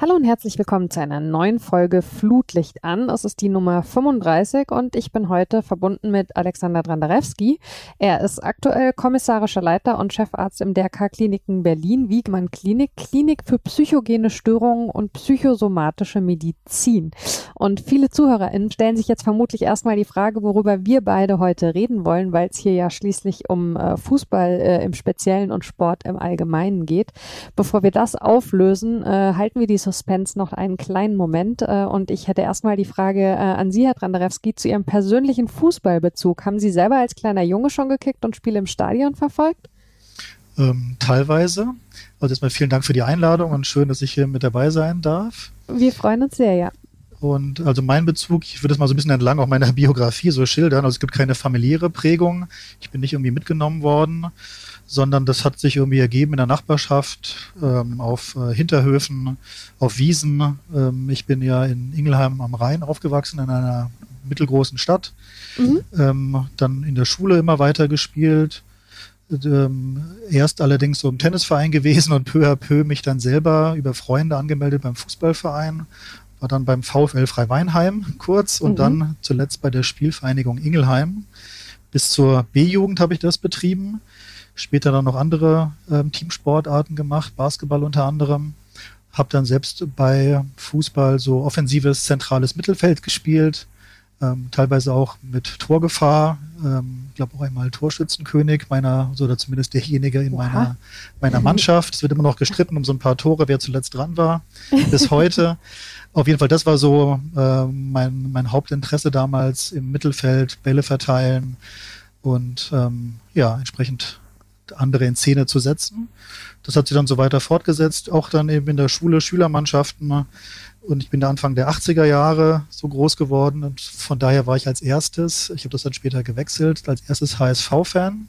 Hallo und herzlich willkommen zu einer neuen Folge Flutlicht an. Es ist die Nummer 35 und ich bin heute verbunden mit Alexander Drandarewski. Er ist aktuell kommissarischer Leiter und Chefarzt im DRK Kliniken Berlin, Wiegmann Klinik, Klinik für psychogene Störungen und psychosomatische Medizin. Und viele ZuhörerInnen stellen sich jetzt vermutlich erstmal die Frage, worüber wir beide heute reden wollen, weil es hier ja schließlich um äh, Fußball äh, im Speziellen und Sport im Allgemeinen geht. Bevor wir das auflösen, äh, halten wir die Suspense noch einen kleinen Moment. Äh, und ich hätte erstmal die Frage äh, an Sie, Herr Drandarewski, zu Ihrem persönlichen Fußballbezug. Haben Sie selber als kleiner Junge schon gekickt und Spiele im Stadion verfolgt? Ähm, teilweise. Also erstmal vielen Dank für die Einladung und schön, dass ich hier mit dabei sein darf. Wir freuen uns sehr, ja. Und also mein Bezug, ich würde es mal so ein bisschen entlang auch meiner Biografie so schildern. Also es gibt keine familiäre Prägung. Ich bin nicht irgendwie mitgenommen worden sondern das hat sich irgendwie ergeben in der Nachbarschaft, ähm, auf äh, Hinterhöfen, auf Wiesen. Ähm, ich bin ja in Ingelheim am Rhein aufgewachsen, in einer mittelgroßen Stadt. Mhm. Ähm, dann in der Schule immer weiter gespielt. Ähm, erst allerdings so im Tennisverein gewesen und peu à peu mich dann selber über Freunde angemeldet beim Fußballverein. War dann beim VfL Freiweinheim kurz und mhm. dann zuletzt bei der Spielvereinigung Ingelheim. Bis zur B-Jugend habe ich das betrieben später dann noch andere ähm, Teamsportarten gemacht, Basketball unter anderem. Habe dann selbst bei Fußball so offensives zentrales Mittelfeld gespielt, ähm, teilweise auch mit Torgefahr. Ähm, ich glaube auch einmal Torschützenkönig meiner, so oder zumindest derjenige in meiner, meiner Mannschaft. Es wird immer noch gestritten um so ein paar Tore, wer zuletzt dran war, bis heute. Auf jeden Fall, das war so äh, mein, mein Hauptinteresse damals im Mittelfeld, Bälle verteilen und ähm, ja, entsprechend andere in Szene zu setzen. Das hat sich dann so weiter fortgesetzt, auch dann eben in der Schule, Schülermannschaften. Und ich bin da Anfang der 80er Jahre so groß geworden und von daher war ich als erstes, ich habe das dann später gewechselt, als erstes HSV-Fan.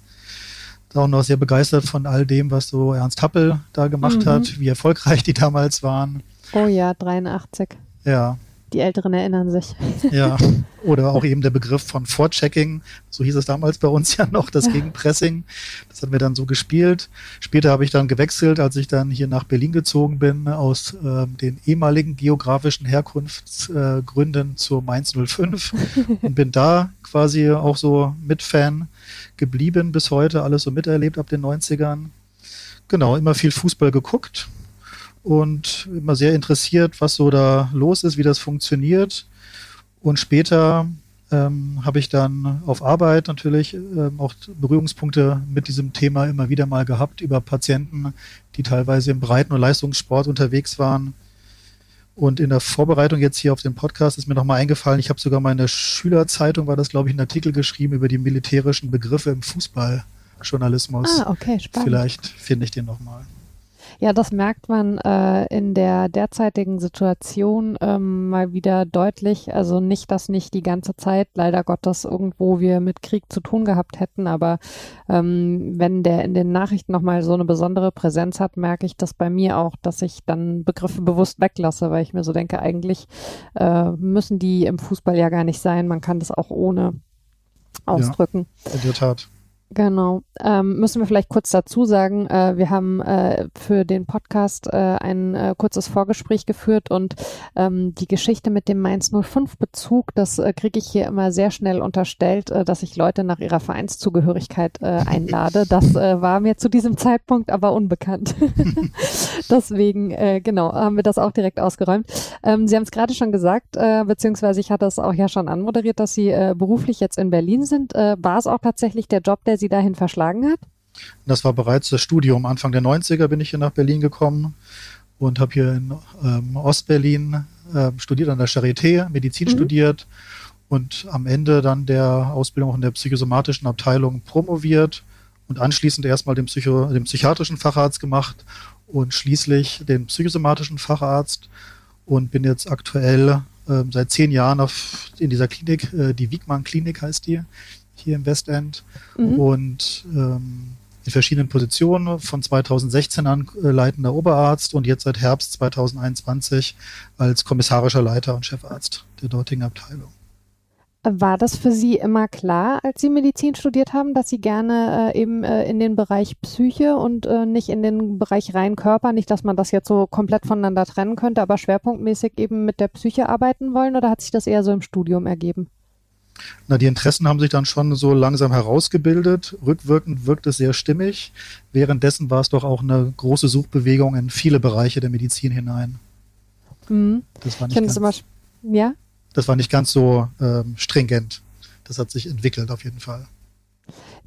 Da auch noch sehr begeistert von all dem, was so Ernst Happel da gemacht mhm. hat, wie erfolgreich die damals waren. Oh ja, 83. Ja, die Älteren erinnern sich. Ja, oder auch eben der Begriff von Vorchecking, so hieß es damals bei uns ja noch, das Gegenpressing. Das hatten wir dann so gespielt. Später habe ich dann gewechselt, als ich dann hier nach Berlin gezogen bin, aus äh, den ehemaligen geografischen Herkunftsgründen äh, zur Mainz 05 und bin da quasi auch so mit Fan geblieben bis heute, alles so miterlebt ab den 90ern. Genau, immer viel Fußball geguckt und immer sehr interessiert, was so da los ist, wie das funktioniert. Und später ähm, habe ich dann auf Arbeit natürlich ähm, auch Berührungspunkte mit diesem Thema immer wieder mal gehabt über Patienten, die teilweise im Breiten- und Leistungssport unterwegs waren. Und in der Vorbereitung jetzt hier auf den Podcast ist mir nochmal eingefallen, ich habe sogar mal in der Schülerzeitung, war das glaube ich, einen Artikel geschrieben über die militärischen Begriffe im Fußballjournalismus. Ah, okay, spannend. Vielleicht finde ich den nochmal. Ja, das merkt man äh, in der derzeitigen Situation ähm, mal wieder deutlich. Also nicht, dass nicht die ganze Zeit leider Gottes irgendwo wir mit Krieg zu tun gehabt hätten, aber ähm, wenn der in den Nachrichten nochmal so eine besondere Präsenz hat, merke ich das bei mir auch, dass ich dann Begriffe bewusst weglasse, weil ich mir so denke, eigentlich äh, müssen die im Fußball ja gar nicht sein. Man kann das auch ohne ausdrücken. Ja, in der Tat. Genau. Ähm, müssen wir vielleicht kurz dazu sagen, äh, wir haben äh, für den Podcast äh, ein äh, kurzes Vorgespräch geführt und ähm, die Geschichte mit dem Mainz 05 Bezug, das äh, kriege ich hier immer sehr schnell unterstellt, äh, dass ich Leute nach ihrer Vereinszugehörigkeit einlade. Das war mir zu diesem Zeitpunkt aber unbekannt. Deswegen, genau, haben wir das auch direkt ausgeräumt. Ähm, Sie haben es gerade schon gesagt, beziehungsweise ich hatte es auch ja schon anmoderiert, dass Sie beruflich jetzt in Berlin sind. war es auch tatsächlich der Job, der Sie dahin verschlagen hat? Das war bereits das Studium. Anfang der 90er bin ich hier nach Berlin gekommen und habe hier in ähm, Ostberlin äh, studiert, an der Charité, Medizin mhm. studiert und am Ende dann der Ausbildung in der psychosomatischen Abteilung promoviert und anschließend erstmal den, Psycho den psychiatrischen Facharzt gemacht und schließlich den psychosomatischen Facharzt und bin jetzt aktuell äh, seit zehn Jahren auf, in dieser Klinik, äh, die Wiegmann Klinik heißt die, hier im Westend mhm. und ähm, in verschiedenen Positionen von 2016 an äh, leitender Oberarzt und jetzt seit Herbst 2021 als kommissarischer Leiter und Chefarzt der dortigen Abteilung. War das für Sie immer klar, als Sie Medizin studiert haben, dass Sie gerne äh, eben äh, in den Bereich Psyche und äh, nicht in den Bereich rein Körper, nicht, dass man das jetzt so komplett voneinander trennen könnte, aber schwerpunktmäßig eben mit der Psyche arbeiten wollen oder hat sich das eher so im Studium ergeben? Na, die Interessen haben sich dann schon so langsam herausgebildet. Rückwirkend wirkt es sehr stimmig. Währenddessen war es doch auch eine große Suchbewegung in viele Bereiche der Medizin hinein. Mhm. Das war nicht ganz, immer, ja? Das war nicht ganz so ähm, stringent. Das hat sich entwickelt auf jeden Fall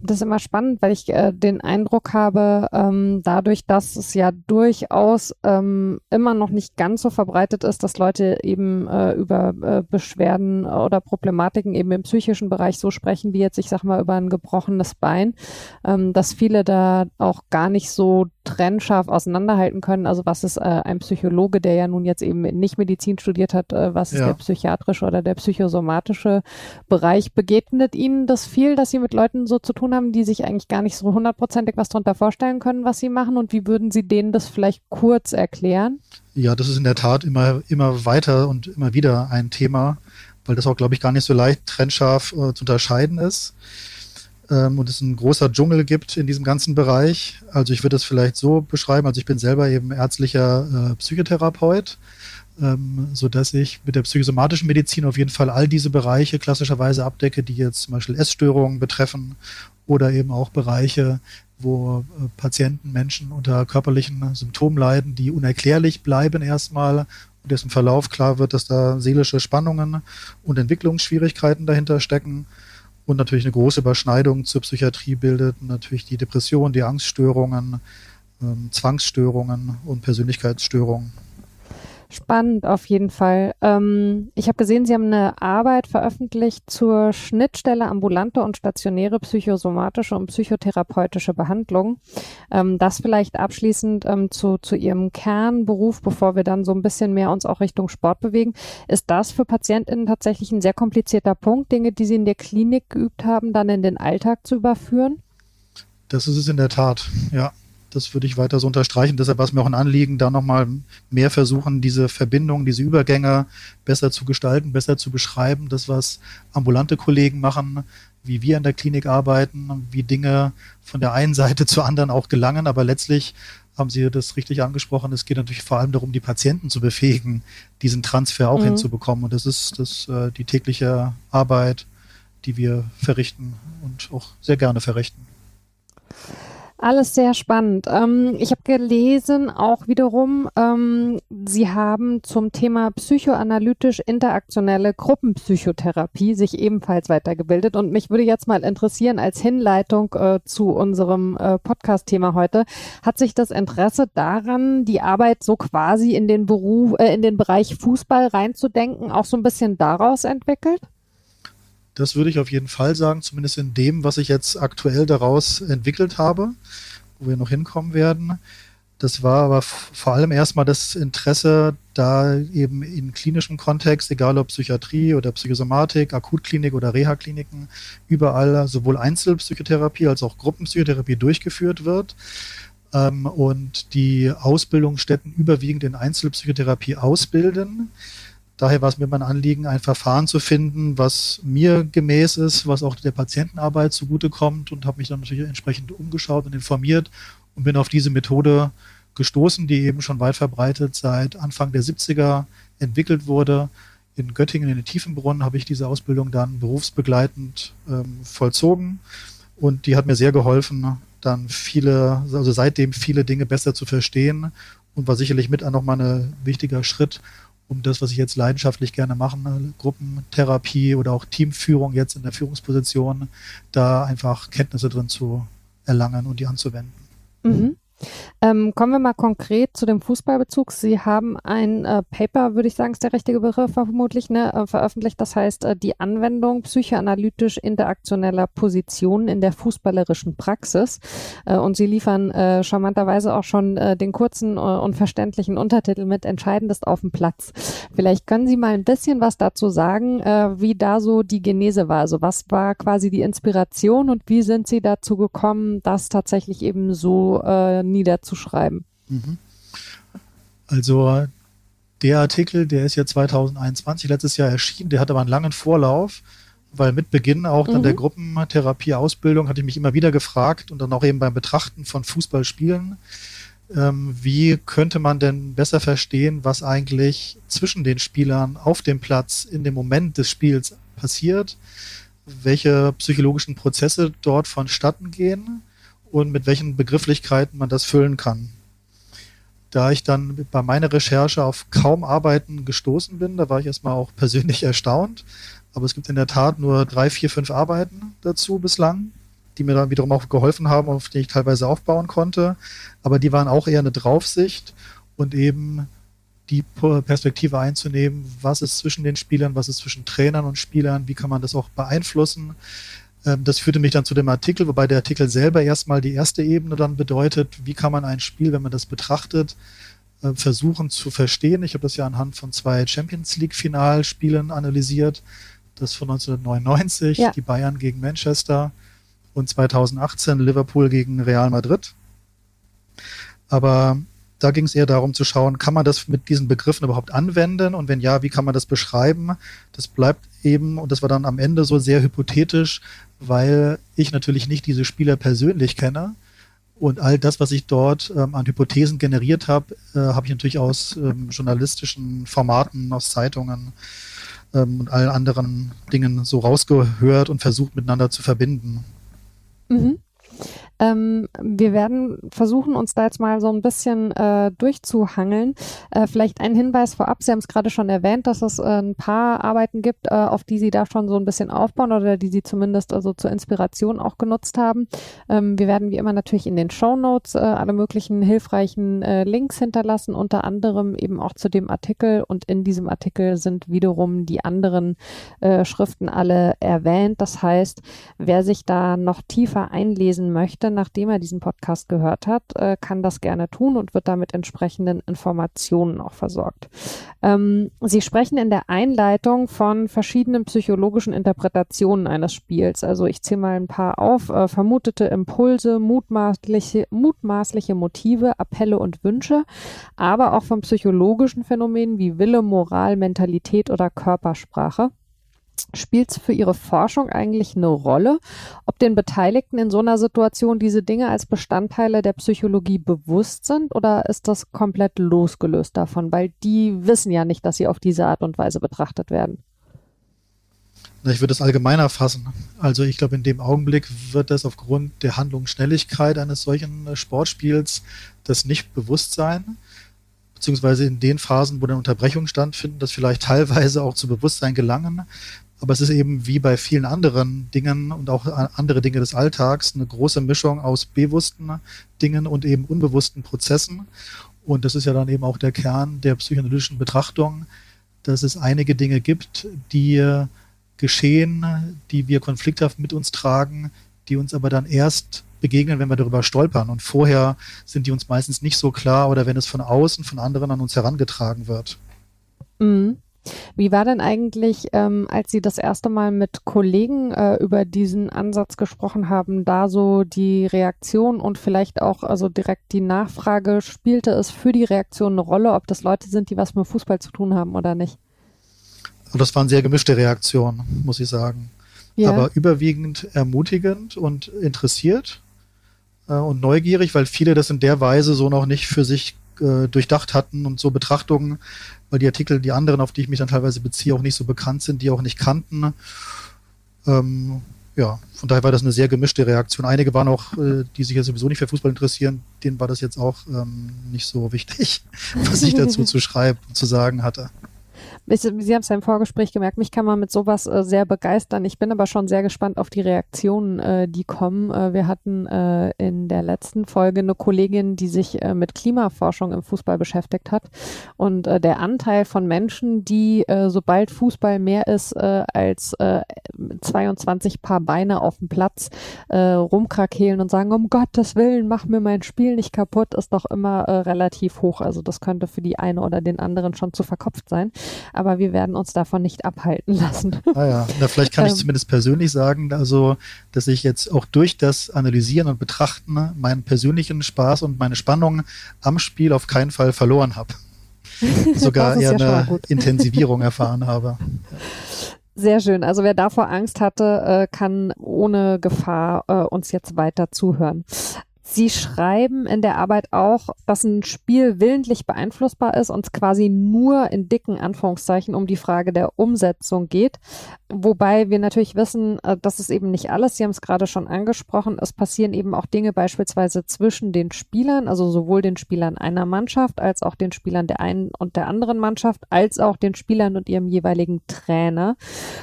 das ist immer spannend, weil ich äh, den Eindruck habe, ähm, dadurch, dass es ja durchaus ähm, immer noch nicht ganz so verbreitet ist, dass Leute eben äh, über äh, Beschwerden oder Problematiken eben im psychischen Bereich so sprechen, wie jetzt, ich sag mal, über ein gebrochenes Bein, ähm, dass viele da auch gar nicht so trennscharf auseinanderhalten können. Also was ist äh, ein Psychologe, der ja nun jetzt eben nicht Medizin studiert hat, äh, was ist ja. der psychiatrische oder der psychosomatische Bereich? Begegnet Ihnen das viel, dass Sie mit Leuten so zu tun haben, die sich eigentlich gar nicht so hundertprozentig was darunter vorstellen können, was Sie machen? Und wie würden Sie denen das vielleicht kurz erklären? Ja, das ist in der Tat immer, immer weiter und immer wieder ein Thema, weil das auch, glaube ich, gar nicht so leicht trennscharf äh, zu unterscheiden ist ähm, und es ein großer Dschungel gibt in diesem ganzen Bereich. Also ich würde es vielleicht so beschreiben, also ich bin selber eben ärztlicher äh, Psychotherapeut, ähm, so dass ich mit der psychosomatischen Medizin auf jeden Fall all diese Bereiche klassischerweise abdecke, die jetzt zum Beispiel Essstörungen betreffen oder eben auch Bereiche, wo äh, Patienten, Menschen unter körperlichen Symptomen leiden, die unerklärlich bleiben erstmal und dessen Verlauf klar wird, dass da seelische Spannungen und Entwicklungsschwierigkeiten dahinter stecken und natürlich eine große Überschneidung zur Psychiatrie bildet natürlich die Depression, die Angststörungen, ähm, Zwangsstörungen und Persönlichkeitsstörungen. Spannend auf jeden Fall. Ähm, ich habe gesehen, Sie haben eine Arbeit veröffentlicht zur Schnittstelle ambulante und stationäre psychosomatische und psychotherapeutische Behandlung. Ähm, das vielleicht abschließend ähm, zu, zu Ihrem Kernberuf, bevor wir dann so ein bisschen mehr uns auch Richtung Sport bewegen. Ist das für PatientInnen tatsächlich ein sehr komplizierter Punkt, Dinge, die Sie in der Klinik geübt haben, dann in den Alltag zu überführen? Das ist es in der Tat, ja. Das würde ich weiter so unterstreichen. Deshalb war es mir auch ein Anliegen, da nochmal mehr versuchen, diese Verbindungen, diese Übergänge besser zu gestalten, besser zu beschreiben. Das, was ambulante Kollegen machen, wie wir in der Klinik arbeiten, wie Dinge von der einen Seite zur anderen auch gelangen. Aber letztlich haben Sie das richtig angesprochen. Es geht natürlich vor allem darum, die Patienten zu befähigen, diesen Transfer auch mhm. hinzubekommen. Und das ist das, äh, die tägliche Arbeit, die wir verrichten und auch sehr gerne verrichten. Alles sehr spannend. Ähm, ich habe gelesen, auch wiederum, ähm, Sie haben zum Thema psychoanalytisch-interaktionelle Gruppenpsychotherapie sich ebenfalls weitergebildet. Und mich würde jetzt mal interessieren, als Hinleitung äh, zu unserem äh, Podcast-Thema heute, hat sich das Interesse daran, die Arbeit so quasi in den Beruf, äh, in den Bereich Fußball reinzudenken, auch so ein bisschen daraus entwickelt? Das würde ich auf jeden Fall sagen, zumindest in dem, was ich jetzt aktuell daraus entwickelt habe, wo wir noch hinkommen werden. Das war aber vor allem erstmal das Interesse, da eben in klinischem Kontext, egal ob Psychiatrie oder Psychosomatik, Akutklinik oder Reha-Kliniken, überall sowohl Einzelpsychotherapie als auch Gruppenpsychotherapie durchgeführt wird ähm, und die Ausbildungsstätten überwiegend in Einzelpsychotherapie ausbilden. Daher war es mir mein Anliegen, ein Verfahren zu finden, was mir gemäß ist, was auch der Patientenarbeit zugutekommt und habe mich dann natürlich entsprechend umgeschaut und informiert und bin auf diese Methode gestoßen, die eben schon weit verbreitet seit Anfang der 70er entwickelt wurde. In Göttingen in den Tiefenbrunnen habe ich diese Ausbildung dann berufsbegleitend ähm, vollzogen und die hat mir sehr geholfen, dann viele, also seitdem viele Dinge besser zu verstehen und war sicherlich mit auch nochmal ein wichtiger Schritt, um das, was ich jetzt leidenschaftlich gerne mache, ne, Gruppentherapie oder auch Teamführung jetzt in der Führungsposition, da einfach Kenntnisse drin zu erlangen und die anzuwenden. Mhm. Ähm, kommen wir mal konkret zu dem Fußballbezug. Sie haben ein äh, Paper, würde ich sagen, ist der richtige Begriff vermutlich, ne, äh, veröffentlicht. Das heißt, äh, die Anwendung psychoanalytisch interaktioneller Positionen in der fußballerischen Praxis. Äh, und Sie liefern äh, charmanterweise auch schon äh, den kurzen und verständlichen Untertitel mit Entscheidend ist auf dem Platz. Vielleicht können Sie mal ein bisschen was dazu sagen, wie da so die Genese war. Also was war quasi die Inspiration und wie sind Sie dazu gekommen, das tatsächlich eben so niederzuschreiben. Mhm. Also der Artikel, der ist ja 2021, letztes Jahr erschienen, der hat aber einen langen Vorlauf. weil mit Beginn auch dann mhm. der Gruppentherapieausbildung hatte ich mich immer wieder gefragt und dann auch eben beim Betrachten von Fußballspielen, ähm, wie könnte man denn besser verstehen, was eigentlich zwischen den Spielern auf dem Platz in dem Moment des Spiels passiert, welche psychologischen Prozesse dort vonstatten gehen und mit welchen Begrifflichkeiten man das füllen kann. Da ich dann bei meiner Recherche auf kaum Arbeiten gestoßen bin, da war ich erstmal auch persönlich erstaunt, aber es gibt in der Tat nur drei, vier, fünf Arbeiten dazu bislang, die mir dann wiederum auch geholfen haben, auf die ich teilweise aufbauen konnte. Aber die waren auch eher eine Draufsicht und eben die Perspektive einzunehmen, was ist zwischen den Spielern, was ist zwischen Trainern und Spielern, wie kann man das auch beeinflussen. Ähm, das führte mich dann zu dem Artikel, wobei der Artikel selber erstmal die erste Ebene dann bedeutet, wie kann man ein Spiel, wenn man das betrachtet, äh, versuchen zu verstehen. Ich habe das ja anhand von zwei Champions League Finalspielen analysiert das von 1999, ja. die Bayern gegen Manchester und 2018 Liverpool gegen Real Madrid. Aber da ging es eher darum zu schauen, kann man das mit diesen Begriffen überhaupt anwenden und wenn ja, wie kann man das beschreiben? Das bleibt eben, und das war dann am Ende so sehr hypothetisch, weil ich natürlich nicht diese Spieler persönlich kenne. Und all das, was ich dort ähm, an Hypothesen generiert habe, äh, habe ich natürlich aus ähm, journalistischen Formaten, aus Zeitungen ähm, und allen anderen Dingen so rausgehört und versucht miteinander zu verbinden. Mhm. Ähm, wir werden versuchen, uns da jetzt mal so ein bisschen äh, durchzuhangeln. Äh, vielleicht ein Hinweis vorab. Sie haben es gerade schon erwähnt, dass es äh, ein paar Arbeiten gibt, äh, auf die Sie da schon so ein bisschen aufbauen oder die Sie zumindest also zur Inspiration auch genutzt haben. Ähm, wir werden wie immer natürlich in den Show Notes äh, alle möglichen hilfreichen Links hinterlassen, unter anderem eben auch zu dem Artikel. Und in diesem Artikel sind wiederum die anderen Schriften alle erwähnt. Das heißt, wer sich da noch tiefer einlesen möchte, nachdem er diesen Podcast gehört hat, äh, kann das gerne tun und wird damit entsprechenden Informationen auch versorgt. Ähm, Sie sprechen in der Einleitung von verschiedenen psychologischen Interpretationen eines Spiels. Also ich zähle mal ein paar auf. Äh, vermutete Impulse, mutmaßliche, mutmaßliche Motive, Appelle und Wünsche, aber auch von psychologischen Phänomenen wie Wille, Moral, Mentalität oder Körpersprache spielt es für Ihre Forschung eigentlich eine Rolle, ob den Beteiligten in so einer Situation diese Dinge als Bestandteile der Psychologie bewusst sind oder ist das komplett losgelöst davon, weil die wissen ja nicht, dass sie auf diese Art und Weise betrachtet werden? Ich würde es allgemeiner fassen. Also ich glaube, in dem Augenblick wird das aufgrund der Handlungsschnelligkeit eines solchen Sportspiels das nicht bewusst sein beziehungsweise in den Phasen, wo dann Unterbrechungen stattfinden, das vielleicht teilweise auch zu Bewusstsein gelangen. Aber es ist eben wie bei vielen anderen Dingen und auch andere Dinge des Alltags eine große Mischung aus bewussten Dingen und eben unbewussten Prozessen. Und das ist ja dann eben auch der Kern der psychoanalytischen Betrachtung, dass es einige Dinge gibt, die geschehen, die wir konflikthaft mit uns tragen, die uns aber dann erst begegnen, wenn wir darüber stolpern. Und vorher sind die uns meistens nicht so klar oder wenn es von außen, von anderen an uns herangetragen wird. Mhm. Wie war denn eigentlich, ähm, als Sie das erste Mal mit Kollegen äh, über diesen Ansatz gesprochen haben, da so die Reaktion und vielleicht auch also direkt die Nachfrage, spielte es für die Reaktion eine Rolle, ob das Leute sind, die was mit Fußball zu tun haben oder nicht? Und das waren sehr gemischte Reaktionen, muss ich sagen. Ja. Aber überwiegend ermutigend und interessiert äh, und neugierig, weil viele das in der Weise so noch nicht für sich äh, durchdacht hatten und so Betrachtungen weil die Artikel, die anderen, auf die ich mich dann teilweise beziehe, auch nicht so bekannt sind, die auch nicht kannten. Ähm, ja, von daher war das eine sehr gemischte Reaktion. Einige waren auch, äh, die sich ja sowieso nicht für Fußball interessieren, denen war das jetzt auch ähm, nicht so wichtig, was ich dazu zu schreiben und zu sagen hatte. Sie haben es ja im Vorgespräch gemerkt, mich kann man mit sowas äh, sehr begeistern. Ich bin aber schon sehr gespannt auf die Reaktionen, äh, die kommen. Äh, wir hatten äh, in der letzten Folge eine Kollegin, die sich äh, mit Klimaforschung im Fußball beschäftigt hat. Und äh, der Anteil von Menschen, die sobald Fußball mehr ist als 22 Paar Beine auf dem Platz, rumkrakehlen und sagen, um Gottes Willen, mach mir mein Spiel nicht kaputt, ist doch immer relativ hoch. Also das könnte für die eine oder den anderen schon zu verkopft sein aber wir werden uns davon nicht abhalten lassen. Ah ja, Na, vielleicht kann ich ähm. zumindest persönlich sagen, also, dass ich jetzt auch durch das Analysieren und Betrachten meinen persönlichen Spaß und meine Spannung am Spiel auf keinen Fall verloren habe. Sogar eher ja eine Intensivierung erfahren habe. Sehr schön. Also wer davor Angst hatte, äh, kann ohne Gefahr äh, uns jetzt weiter zuhören. Sie schreiben in der Arbeit auch, dass ein Spiel willentlich beeinflussbar ist und es quasi nur in dicken Anführungszeichen um die Frage der Umsetzung geht. Wobei wir natürlich wissen, äh, das ist eben nicht alles. Sie haben es gerade schon angesprochen. Es passieren eben auch Dinge beispielsweise zwischen den Spielern, also sowohl den Spielern einer Mannschaft als auch den Spielern der einen und der anderen Mannschaft, als auch den Spielern und ihrem jeweiligen Trainer.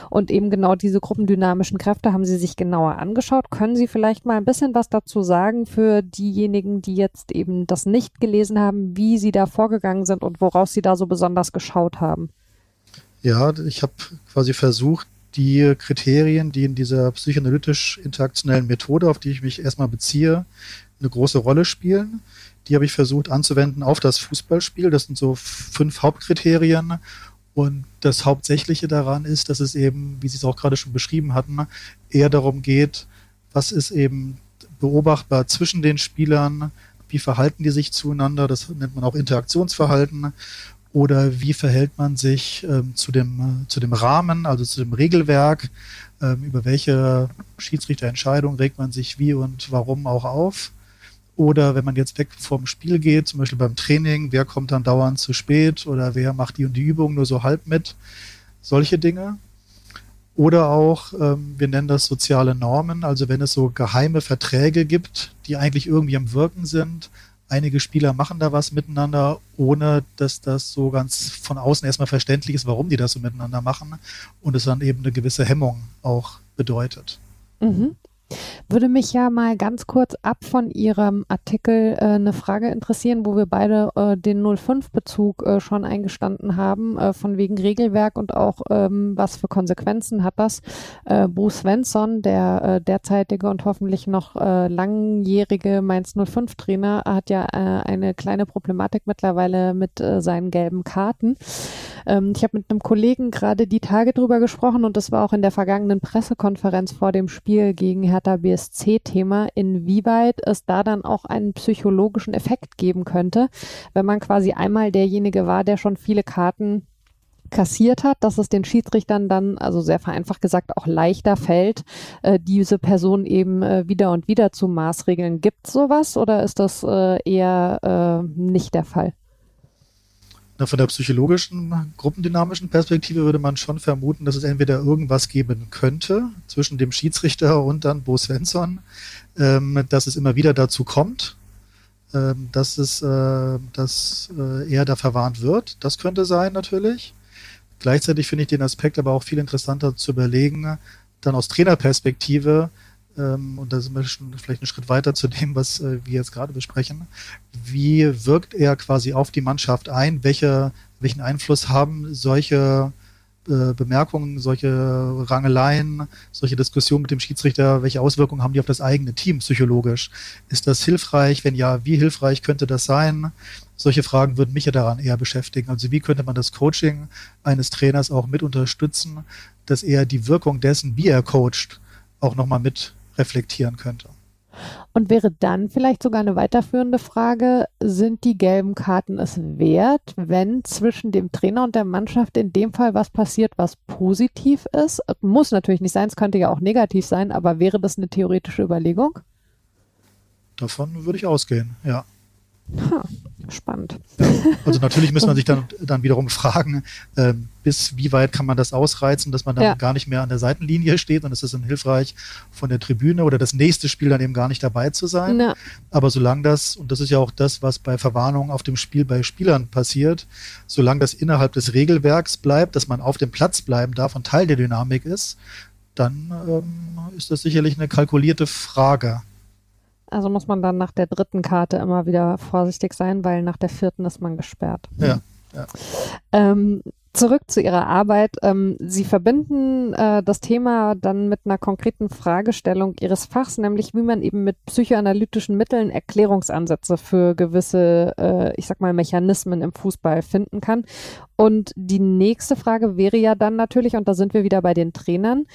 Und eben genau diese gruppendynamischen Kräfte haben Sie sich genauer angeschaut. Können Sie vielleicht mal ein bisschen was dazu sagen für diejenigen, die jetzt eben das nicht gelesen haben, wie Sie da vorgegangen sind und woraus Sie da so besonders geschaut haben? Ja, ich habe quasi versucht, die Kriterien, die in dieser psychoanalytisch-interaktionellen Methode, auf die ich mich erstmal beziehe, eine große Rolle spielen. Die habe ich versucht anzuwenden auf das Fußballspiel. Das sind so fünf Hauptkriterien. Und das Hauptsächliche daran ist, dass es eben, wie Sie es auch gerade schon beschrieben hatten, eher darum geht, was ist eben beobachtbar zwischen den Spielern, wie verhalten die sich zueinander, das nennt man auch Interaktionsverhalten oder wie verhält man sich ähm, zu, dem, äh, zu dem Rahmen, also zu dem Regelwerk, ähm, über welche Schiedsrichterentscheidung regt man sich wie und warum auch auf. Oder wenn man jetzt weg vom Spiel geht, zum Beispiel beim Training, wer kommt dann dauernd zu spät oder wer macht die und die Übung nur so halb mit. Solche Dinge. Oder auch, ähm, wir nennen das soziale Normen, also wenn es so geheime Verträge gibt, die eigentlich irgendwie am Wirken sind, einige Spieler machen da was miteinander, ohne dass das so ganz von außen erstmal verständlich ist, warum die das so miteinander machen und es dann eben eine gewisse Hemmung auch bedeutet. Mhm. Würde mich ja mal ganz kurz ab von Ihrem Artikel äh, eine Frage interessieren, wo wir beide äh, den 05-Bezug äh, schon eingestanden haben, äh, von wegen Regelwerk und auch ähm, was für Konsequenzen hat das. Äh, Bruce Svensson, der äh, derzeitige und hoffentlich noch langjährige Mainz 05-Trainer, hat ja eine kleine Problematik mittlerweile mit seinen gelben Karten. Ähm, ich habe mit einem Kollegen gerade die Tage drüber gesprochen und das war auch in der vergangenen Pressekonferenz vor dem Spiel gegen Hertha BSC-Thema, inwieweit es da dann auch einen psychologischen Effekt geben könnte, wenn man quasi einmal derjenige war, der schon viele Karten kassiert hat, dass es den Schiedsrichtern dann, also sehr vereinfacht gesagt, auch leichter fällt, äh, diese Person eben äh, wieder und wieder zu maßregeln. Gibt sowas oder ist das äh, eher äh, nicht der Fall? Von der psychologischen, gruppendynamischen Perspektive würde man schon vermuten, dass es entweder irgendwas geben könnte zwischen dem Schiedsrichter und dann Bo Svensson, ähm, dass es immer wieder dazu kommt, ähm, dass es, äh, dass äh, er da verwarnt wird. Das könnte sein natürlich. Gleichzeitig finde ich den Aspekt aber auch viel interessanter zu überlegen, dann aus Trainerperspektive, und da sind wir schon vielleicht einen Schritt weiter zu dem, was äh, wir jetzt gerade besprechen. Wie wirkt er quasi auf die Mannschaft ein? Welche, welchen Einfluss haben solche äh, Bemerkungen, solche Rangeleien, solche Diskussionen mit dem Schiedsrichter, welche Auswirkungen haben die auf das eigene Team psychologisch? Ist das hilfreich? Wenn ja, wie hilfreich könnte das sein? Solche Fragen würden mich ja daran eher beschäftigen. Also wie könnte man das Coaching eines Trainers auch mit unterstützen, dass er die Wirkung dessen, wie er coacht, auch nochmal mit reflektieren könnte. Und wäre dann vielleicht sogar eine weiterführende Frage, sind die gelben Karten es wert, wenn zwischen dem Trainer und der Mannschaft in dem Fall was passiert, was positiv ist? Muss natürlich nicht sein, es könnte ja auch negativ sein, aber wäre das eine theoretische Überlegung? Davon würde ich ausgehen, ja. Ha, spannend. Ja, also natürlich müsste man sich dann, dann wiederum fragen, äh, bis wie weit kann man das ausreizen, dass man dann ja. gar nicht mehr an der Seitenlinie steht und ist es dann hilfreich von der Tribüne oder das nächste Spiel dann eben gar nicht dabei zu sein. Ja. Aber solange das, und das ist ja auch das, was bei Verwarnungen auf dem Spiel bei Spielern passiert, solange das innerhalb des Regelwerks bleibt, dass man auf dem Platz bleiben darf und Teil der Dynamik ist, dann ähm, ist das sicherlich eine kalkulierte Frage. Also muss man dann nach der dritten Karte immer wieder vorsichtig sein, weil nach der vierten ist man gesperrt. Ja. ja. Ähm, zurück zu Ihrer Arbeit. Ähm, Sie verbinden äh, das Thema dann mit einer konkreten Fragestellung Ihres Fachs, nämlich wie man eben mit psychoanalytischen Mitteln Erklärungsansätze für gewisse, äh, ich sag mal, Mechanismen im Fußball finden kann. Und die nächste Frage wäre ja dann natürlich, und da sind wir wieder bei den Trainern,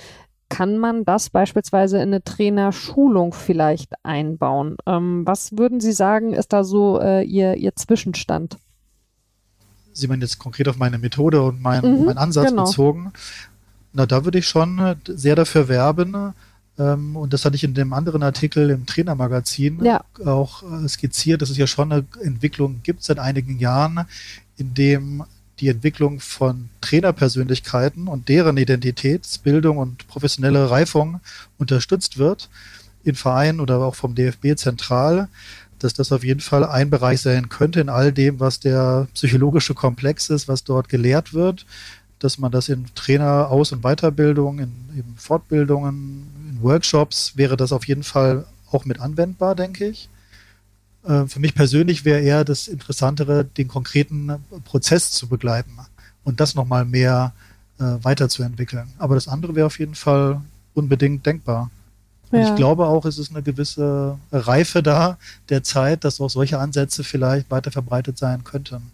kann man das beispielsweise in eine Trainerschulung vielleicht einbauen? Ähm, was würden Sie sagen, ist da so äh, Ihr, Ihr Zwischenstand? Sie meinen jetzt konkret auf meine Methode und mein, mhm, mein Ansatz genau. bezogen. Na, da würde ich schon sehr dafür werben. Ähm, und das hatte ich in dem anderen Artikel im Trainermagazin ja. auch äh, skizziert, dass es ja schon eine Entwicklung gibt seit einigen Jahren, in dem die Entwicklung von Trainerpersönlichkeiten und deren Identitätsbildung und professionelle Reifung unterstützt wird in Vereinen oder auch vom DFB zentral, dass das auf jeden Fall ein Bereich sein könnte in all dem, was der psychologische Komplex ist, was dort gelehrt wird, dass man das in Trainer Aus- und Weiterbildung, in, in Fortbildungen, in Workshops wäre das auf jeden Fall auch mit anwendbar, denke ich. Äh, für mich persönlich wäre eher das Interessantere, den konkreten Prozess zu begleiten und das nochmal mehr äh, weiterzuentwickeln. Aber das andere wäre auf jeden Fall unbedingt denkbar. Und ja. ich glaube auch, es ist eine gewisse Reife da der Zeit, dass auch solche Ansätze vielleicht weiter verbreitet sein könnten.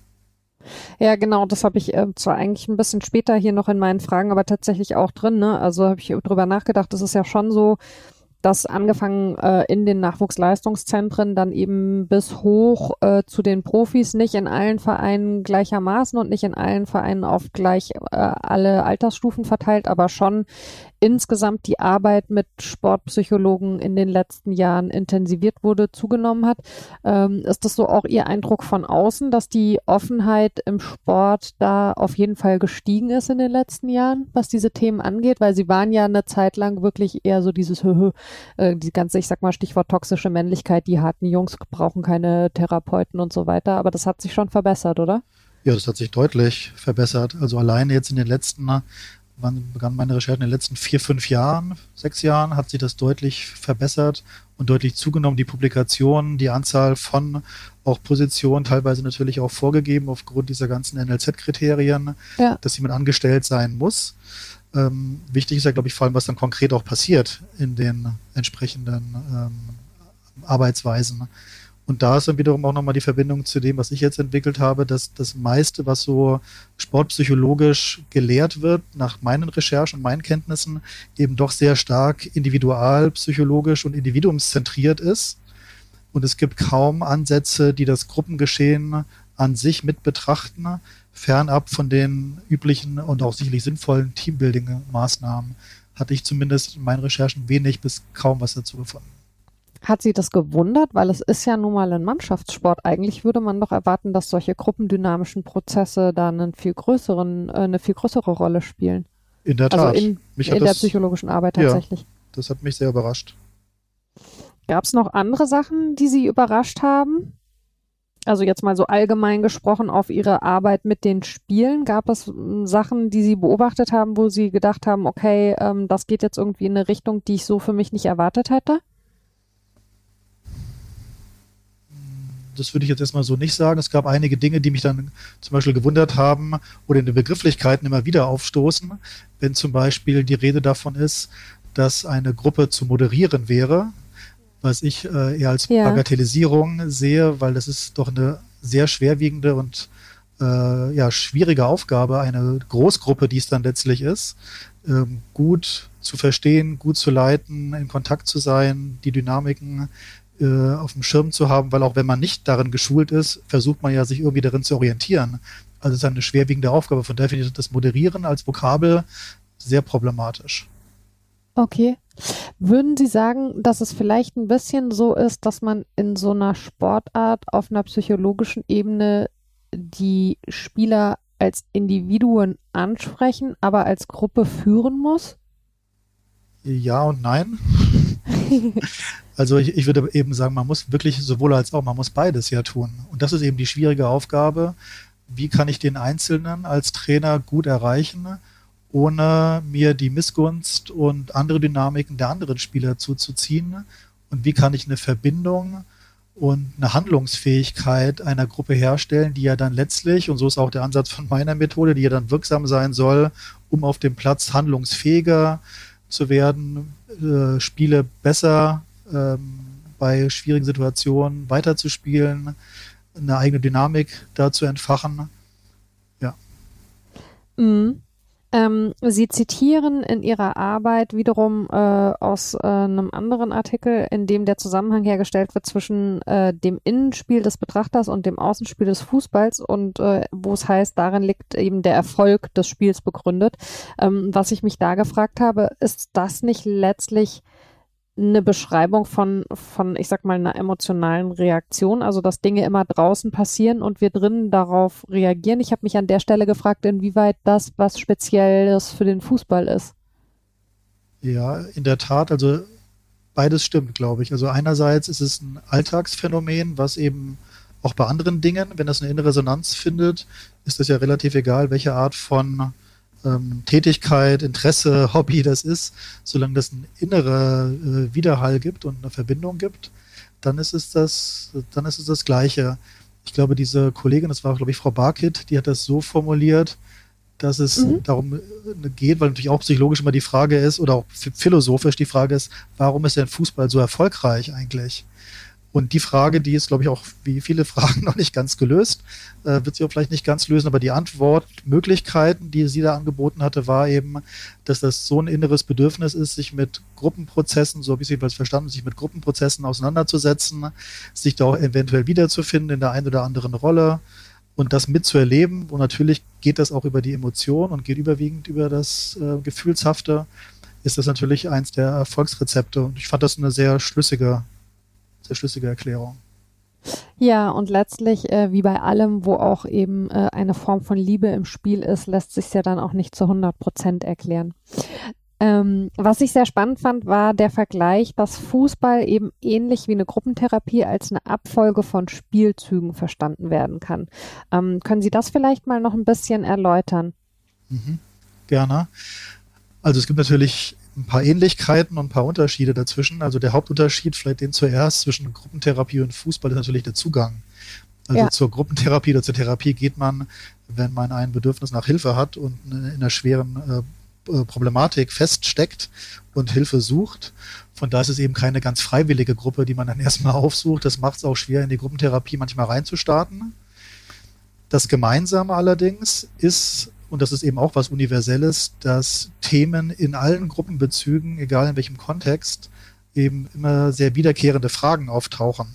Ja, genau, das habe ich äh, zwar eigentlich ein bisschen später hier noch in meinen Fragen, aber tatsächlich auch drin. Ne? Also habe ich drüber nachgedacht, das ist ja schon so, dass angefangen äh, in den Nachwuchsleistungszentren dann eben bis hoch äh, zu den Profis nicht in allen Vereinen gleichermaßen und nicht in allen Vereinen auf gleich äh, alle Altersstufen verteilt, aber schon insgesamt die Arbeit mit Sportpsychologen in den letzten Jahren intensiviert wurde, zugenommen hat. Ähm, ist das so auch Ihr Eindruck von außen, dass die Offenheit im Sport da auf jeden Fall gestiegen ist in den letzten Jahren, was diese Themen angeht? Weil Sie waren ja eine Zeit lang wirklich eher so dieses äh, die ganze, ich sag mal, Stichwort toxische Männlichkeit, die harten Jungs brauchen keine Therapeuten und so weiter, aber das hat sich schon verbessert, oder? Ja, das hat sich deutlich verbessert. Also alleine jetzt in den letzten wann begann meine Recherche in den letzten vier, fünf Jahren, sechs Jahren, hat sich das deutlich verbessert und deutlich zugenommen. Die Publikationen, die Anzahl von auch Positionen, teilweise natürlich auch vorgegeben aufgrund dieser ganzen NLZ-Kriterien, ja. dass jemand angestellt sein muss. Ähm, wichtig ist ja, glaube ich, vor allem, was dann konkret auch passiert in den entsprechenden ähm, Arbeitsweisen. Und da ist dann wiederum auch nochmal die Verbindung zu dem, was ich jetzt entwickelt habe, dass das meiste, was so sportpsychologisch gelehrt wird, nach meinen Recherchen und meinen Kenntnissen, eben doch sehr stark individualpsychologisch und individuumszentriert ist. Und es gibt kaum Ansätze, die das Gruppengeschehen an sich mit betrachten, fernab von den üblichen und auch sicherlich sinnvollen Teambuilding-Maßnahmen. Hatte ich zumindest in meinen Recherchen wenig bis kaum was dazu gefunden. Hat sie das gewundert? Weil es ist ja nun mal ein Mannschaftssport. Eigentlich würde man doch erwarten, dass solche gruppendynamischen Prozesse da einen viel größeren, äh, eine viel größere Rolle spielen. In der also Tat. Also in, in der das, psychologischen Arbeit tatsächlich. Ja, das hat mich sehr überrascht. Gab es noch andere Sachen, die Sie überrascht haben? Also jetzt mal so allgemein gesprochen auf Ihre Arbeit mit den Spielen. Gab es hm, Sachen, die Sie beobachtet haben, wo Sie gedacht haben, okay, ähm, das geht jetzt irgendwie in eine Richtung, die ich so für mich nicht erwartet hätte? das würde ich jetzt erstmal so nicht sagen. Es gab einige Dinge, die mich dann zum Beispiel gewundert haben oder in den Begrifflichkeiten immer wieder aufstoßen, wenn zum Beispiel die Rede davon ist, dass eine Gruppe zu moderieren wäre, was ich äh, eher als ja. Bagatellisierung sehe, weil das ist doch eine sehr schwerwiegende und äh, ja, schwierige Aufgabe, eine Großgruppe, die es dann letztlich ist, ähm, gut zu verstehen, gut zu leiten, in Kontakt zu sein, die Dynamiken äh, auf dem Schirm zu haben, weil auch wenn man nicht darin geschult ist, versucht man ja sich irgendwie darin zu orientieren. Also es ist eine schwerwiegende Aufgabe. Von daher finde ich das Moderieren als Vokabel sehr problematisch. Okay. Würden Sie sagen, dass es vielleicht ein bisschen so ist, dass man in so einer Sportart auf einer psychologischen Ebene die Spieler als Individuen ansprechen, aber als Gruppe führen muss? Ja und nein. also ich, ich würde eben sagen, man muss wirklich sowohl als auch, man muss beides ja tun. Und das ist eben die schwierige Aufgabe. Wie kann ich den Einzelnen als Trainer gut erreichen, ohne mir die Missgunst und andere Dynamiken der anderen Spieler zuzuziehen? Und wie kann ich eine Verbindung und eine Handlungsfähigkeit einer Gruppe herstellen, die ja dann letztlich, und so ist auch der Ansatz von meiner Methode, die ja dann wirksam sein soll, um auf dem Platz handlungsfähiger zu werden, äh, Spiele besser ähm, bei schwierigen Situationen weiterzuspielen, eine eigene Dynamik da zu entfachen. Ja. Mhm. Ähm, Sie zitieren in Ihrer Arbeit wiederum äh, aus äh, einem anderen Artikel, in dem der Zusammenhang hergestellt wird zwischen äh, dem Innenspiel des Betrachters und dem Außenspiel des Fußballs und äh, wo es heißt, darin liegt eben der Erfolg des Spiels begründet. Ähm, was ich mich da gefragt habe, ist das nicht letztlich eine Beschreibung von, von, ich sag mal, einer emotionalen Reaktion, also dass Dinge immer draußen passieren und wir drinnen darauf reagieren. Ich habe mich an der Stelle gefragt, inwieweit das was Spezielles für den Fußball ist. Ja, in der Tat, also beides stimmt, glaube ich. Also einerseits ist es ein Alltagsphänomen, was eben auch bei anderen Dingen, wenn das eine innere Resonanz findet, ist es ja relativ egal, welche Art von ähm, Tätigkeit, Interesse, Hobby das ist, solange das einen innere äh, Widerhall gibt und eine Verbindung gibt, dann ist es das, dann ist es das Gleiche. Ich glaube, diese Kollegin, das war, glaube ich, Frau Barkit, die hat das so formuliert, dass es mhm. darum äh, geht, weil natürlich auch psychologisch immer die Frage ist oder auch philosophisch die Frage ist, warum ist denn Fußball so erfolgreich eigentlich? Und die Frage, die ist, glaube ich, auch wie viele Fragen noch nicht ganz gelöst, äh, wird sie auch vielleicht nicht ganz lösen, aber die Antwortmöglichkeiten, die sie da angeboten hatte, war eben, dass das so ein inneres Bedürfnis ist, sich mit Gruppenprozessen, so habe ich es jedenfalls verstanden, sich mit Gruppenprozessen auseinanderzusetzen, sich da auch eventuell wiederzufinden in der einen oder anderen Rolle und das mitzuerleben. Und natürlich geht das auch über die Emotion und geht überwiegend über das äh, Gefühlshafte, ist das natürlich eins der Erfolgsrezepte. Und ich fand das eine sehr schlüssige sehr schlüssige Erklärung. Ja, und letztlich, äh, wie bei allem, wo auch eben äh, eine Form von Liebe im Spiel ist, lässt sich ja dann auch nicht zu 100 Prozent erklären. Ähm, was ich sehr spannend fand, war der Vergleich, dass Fußball eben ähnlich wie eine Gruppentherapie als eine Abfolge von Spielzügen verstanden werden kann. Ähm, können Sie das vielleicht mal noch ein bisschen erläutern? Mhm, gerne. Also es gibt natürlich ein paar Ähnlichkeiten und ein paar Unterschiede dazwischen. Also der Hauptunterschied, vielleicht den zuerst, zwischen Gruppentherapie und Fußball ist natürlich der Zugang. Also ja. zur Gruppentherapie oder zur Therapie geht man, wenn man ein Bedürfnis nach Hilfe hat und in einer schweren äh, äh, Problematik feststeckt und Hilfe sucht. Von da ist es eben keine ganz freiwillige Gruppe, die man dann erstmal aufsucht. Das macht es auch schwer, in die Gruppentherapie manchmal reinzustarten. Das Gemeinsame allerdings ist und das ist eben auch was Universelles, dass Themen in allen Gruppenbezügen, egal in welchem Kontext, eben immer sehr wiederkehrende Fragen auftauchen.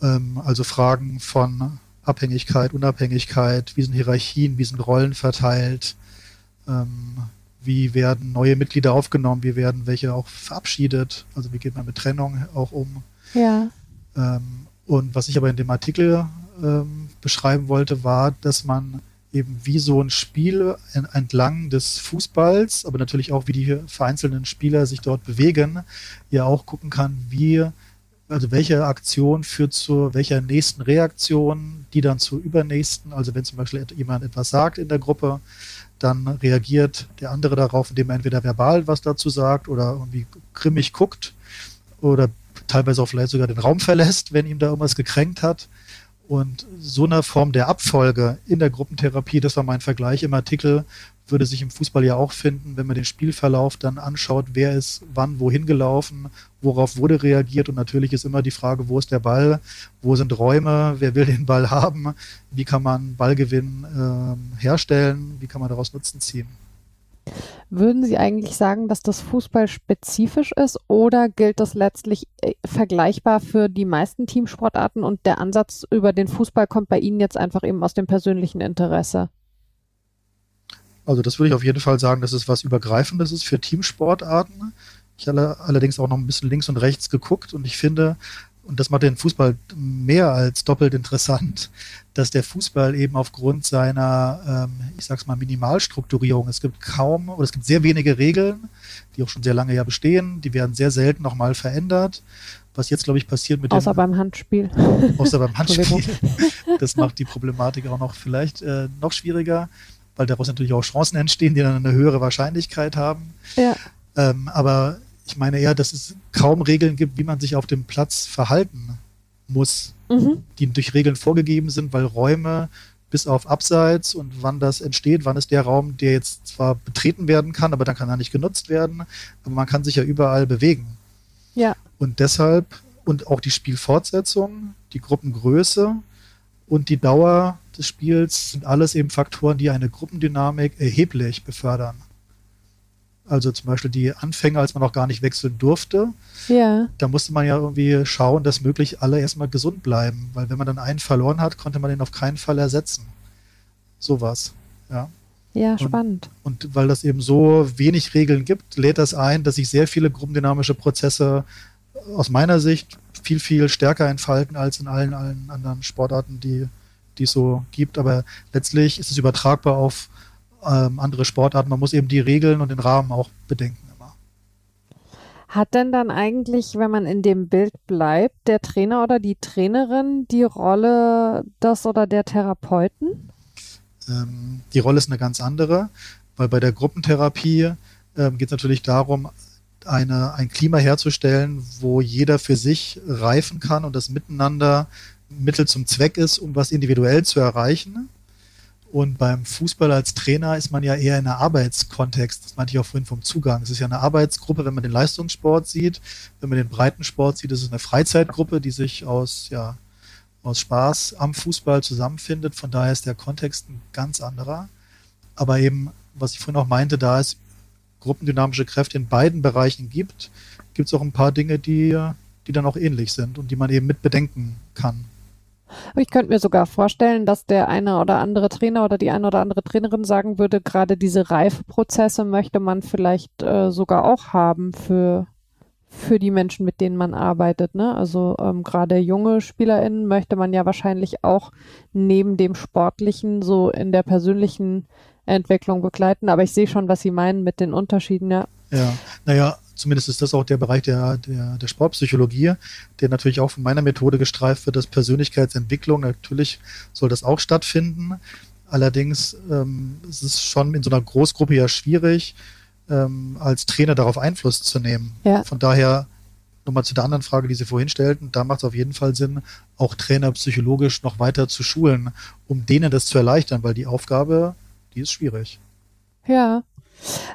Ähm, also Fragen von Abhängigkeit, Unabhängigkeit, wie sind Hierarchien, wie sind Rollen verteilt, ähm, wie werden neue Mitglieder aufgenommen, wie werden welche auch verabschiedet, also wie geht man mit Trennung auch um. Ja. Ähm, und was ich aber in dem Artikel ähm, beschreiben wollte, war, dass man eben wie so ein Spiel entlang des Fußballs, aber natürlich auch wie die vereinzelten Spieler sich dort bewegen, ja auch gucken kann, wie, also welche Aktion führt zu welcher nächsten Reaktion, die dann zur übernächsten, also wenn zum Beispiel jemand etwas sagt in der Gruppe, dann reagiert der andere darauf, indem er entweder verbal was dazu sagt oder irgendwie grimmig guckt oder teilweise auch vielleicht sogar den Raum verlässt, wenn ihm da irgendwas gekränkt hat. Und so eine Form der Abfolge in der Gruppentherapie, das war mein Vergleich im Artikel, würde sich im Fußball ja auch finden, wenn man den Spielverlauf dann anschaut, wer ist wann wohin gelaufen, worauf wurde reagiert und natürlich ist immer die Frage, wo ist der Ball, wo sind Räume, wer will den Ball haben, wie kann man Ballgewinn äh, herstellen, wie kann man daraus Nutzen ziehen. Würden Sie eigentlich sagen, dass das Fußball spezifisch ist oder gilt das letztlich äh, vergleichbar für die meisten Teamsportarten und der Ansatz über den Fußball kommt bei Ihnen jetzt einfach eben aus dem persönlichen Interesse? Also das würde ich auf jeden Fall sagen, dass es was Übergreifendes ist für Teamsportarten. Ich habe allerdings auch noch ein bisschen links und rechts geguckt und ich finde, und das macht den Fußball mehr als doppelt interessant, dass der Fußball eben aufgrund seiner, ähm, ich sag's mal, Minimalstrukturierung, es gibt kaum oder es gibt sehr wenige Regeln, die auch schon sehr lange ja bestehen, die werden sehr selten nochmal verändert. Was jetzt, glaube ich, passiert mit Außer dem, beim Handspiel. Außer beim Handspiel. das macht die Problematik auch noch vielleicht äh, noch schwieriger, weil daraus natürlich auch Chancen entstehen, die dann eine höhere Wahrscheinlichkeit haben. Ja. Ähm, aber ich meine eher, dass es kaum Regeln gibt, wie man sich auf dem Platz verhalten muss, mhm. die durch Regeln vorgegeben sind, weil Räume bis auf Abseits und wann das entsteht, wann ist der Raum, der jetzt zwar betreten werden kann, aber dann kann er nicht genutzt werden, aber man kann sich ja überall bewegen. Ja. Und deshalb und auch die Spielfortsetzung, die Gruppengröße und die Dauer des Spiels sind alles eben Faktoren, die eine Gruppendynamik erheblich befördern. Also zum Beispiel die Anfänge, als man noch gar nicht wechseln durfte. Ja. Da musste man ja irgendwie schauen, dass möglich alle erstmal gesund bleiben. Weil wenn man dann einen verloren hat, konnte man den auf keinen Fall ersetzen. Sowas. Ja. Ja, spannend. Und, und weil das eben so wenig Regeln gibt, lädt das ein, dass sich sehr viele gruppendynamische Prozesse aus meiner Sicht viel, viel stärker entfalten als in allen, allen anderen Sportarten, die, die es so gibt. Aber letztlich ist es übertragbar auf ähm, andere Sportarten. Man muss eben die Regeln und den Rahmen auch bedenken immer. Hat denn dann eigentlich, wenn man in dem Bild bleibt, der Trainer oder die Trainerin die Rolle des oder der Therapeuten? Ähm, die Rolle ist eine ganz andere, weil bei der Gruppentherapie ähm, geht es natürlich darum, eine, ein Klima herzustellen, wo jeder für sich reifen kann und das Miteinander Mittel zum Zweck ist, um was individuell zu erreichen. Und beim Fußball als Trainer ist man ja eher in einer Arbeitskontext. Das meinte ich auch vorhin vom Zugang. Es ist ja eine Arbeitsgruppe, wenn man den Leistungssport sieht. Wenn man den Breitensport sieht, ist es eine Freizeitgruppe, die sich aus, ja, aus Spaß am Fußball zusammenfindet. Von daher ist der Kontext ein ganz anderer. Aber eben, was ich vorhin auch meinte, da es gruppendynamische Kräfte in beiden Bereichen gibt, gibt es auch ein paar Dinge, die, die dann auch ähnlich sind und die man eben mit bedenken kann. Ich könnte mir sogar vorstellen, dass der eine oder andere Trainer oder die eine oder andere Trainerin sagen würde, gerade diese Reifeprozesse möchte man vielleicht äh, sogar auch haben für, für die Menschen, mit denen man arbeitet. Ne? Also ähm, gerade junge SpielerInnen möchte man ja wahrscheinlich auch neben dem Sportlichen so in der persönlichen Entwicklung begleiten. Aber ich sehe schon, was Sie meinen mit den Unterschieden, ja. Ja, naja, zumindest ist das auch der Bereich der, der, der Sportpsychologie, der natürlich auch von meiner Methode gestreift wird, dass Persönlichkeitsentwicklung, natürlich soll das auch stattfinden. Allerdings ähm, ist es schon in so einer Großgruppe ja schwierig, ähm, als Trainer darauf Einfluss zu nehmen. Ja. Von daher nochmal zu der anderen Frage, die Sie vorhin stellten, da macht es auf jeden Fall Sinn, auch Trainer psychologisch noch weiter zu schulen, um denen das zu erleichtern, weil die Aufgabe, die ist schwierig. Ja,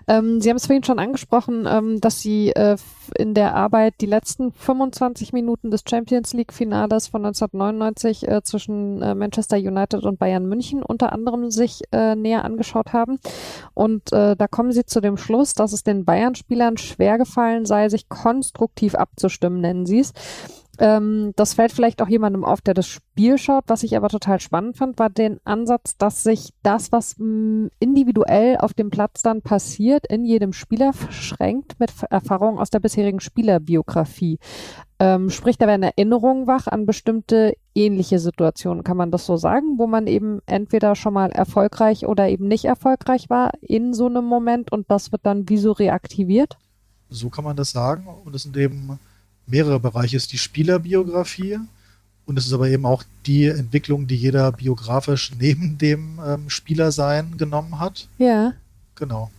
ähm, Sie haben es vorhin schon angesprochen, ähm, dass Sie äh, in der Arbeit die letzten 25 Minuten des Champions League Finales von 1999 äh, zwischen äh, Manchester United und Bayern München unter anderem sich äh, näher angeschaut haben. Und äh, da kommen Sie zu dem Schluss, dass es den Bayern-Spielern schwer gefallen sei, sich konstruktiv abzustimmen, nennen Sie es. Ähm, das fällt vielleicht auch jemandem auf, der das Spiel schaut. Was ich aber total spannend fand, war den Ansatz, dass sich das, was mh, individuell auf dem Platz dann passiert, in jedem Spieler verschränkt mit Erfahrungen aus der bisherigen Spielerbiografie. Ähm, sprich, da werden Erinnerungen wach an bestimmte ähnliche Situationen, kann man das so sagen, wo man eben entweder schon mal erfolgreich oder eben nicht erfolgreich war in so einem Moment und das wird dann wie so reaktiviert? So kann man das sagen und es sind eben mehrere Bereiche. Es ist die Spielerbiografie und es ist aber eben auch die Entwicklung, die jeder biografisch neben dem ähm, Spielersein genommen hat. Ja. Genau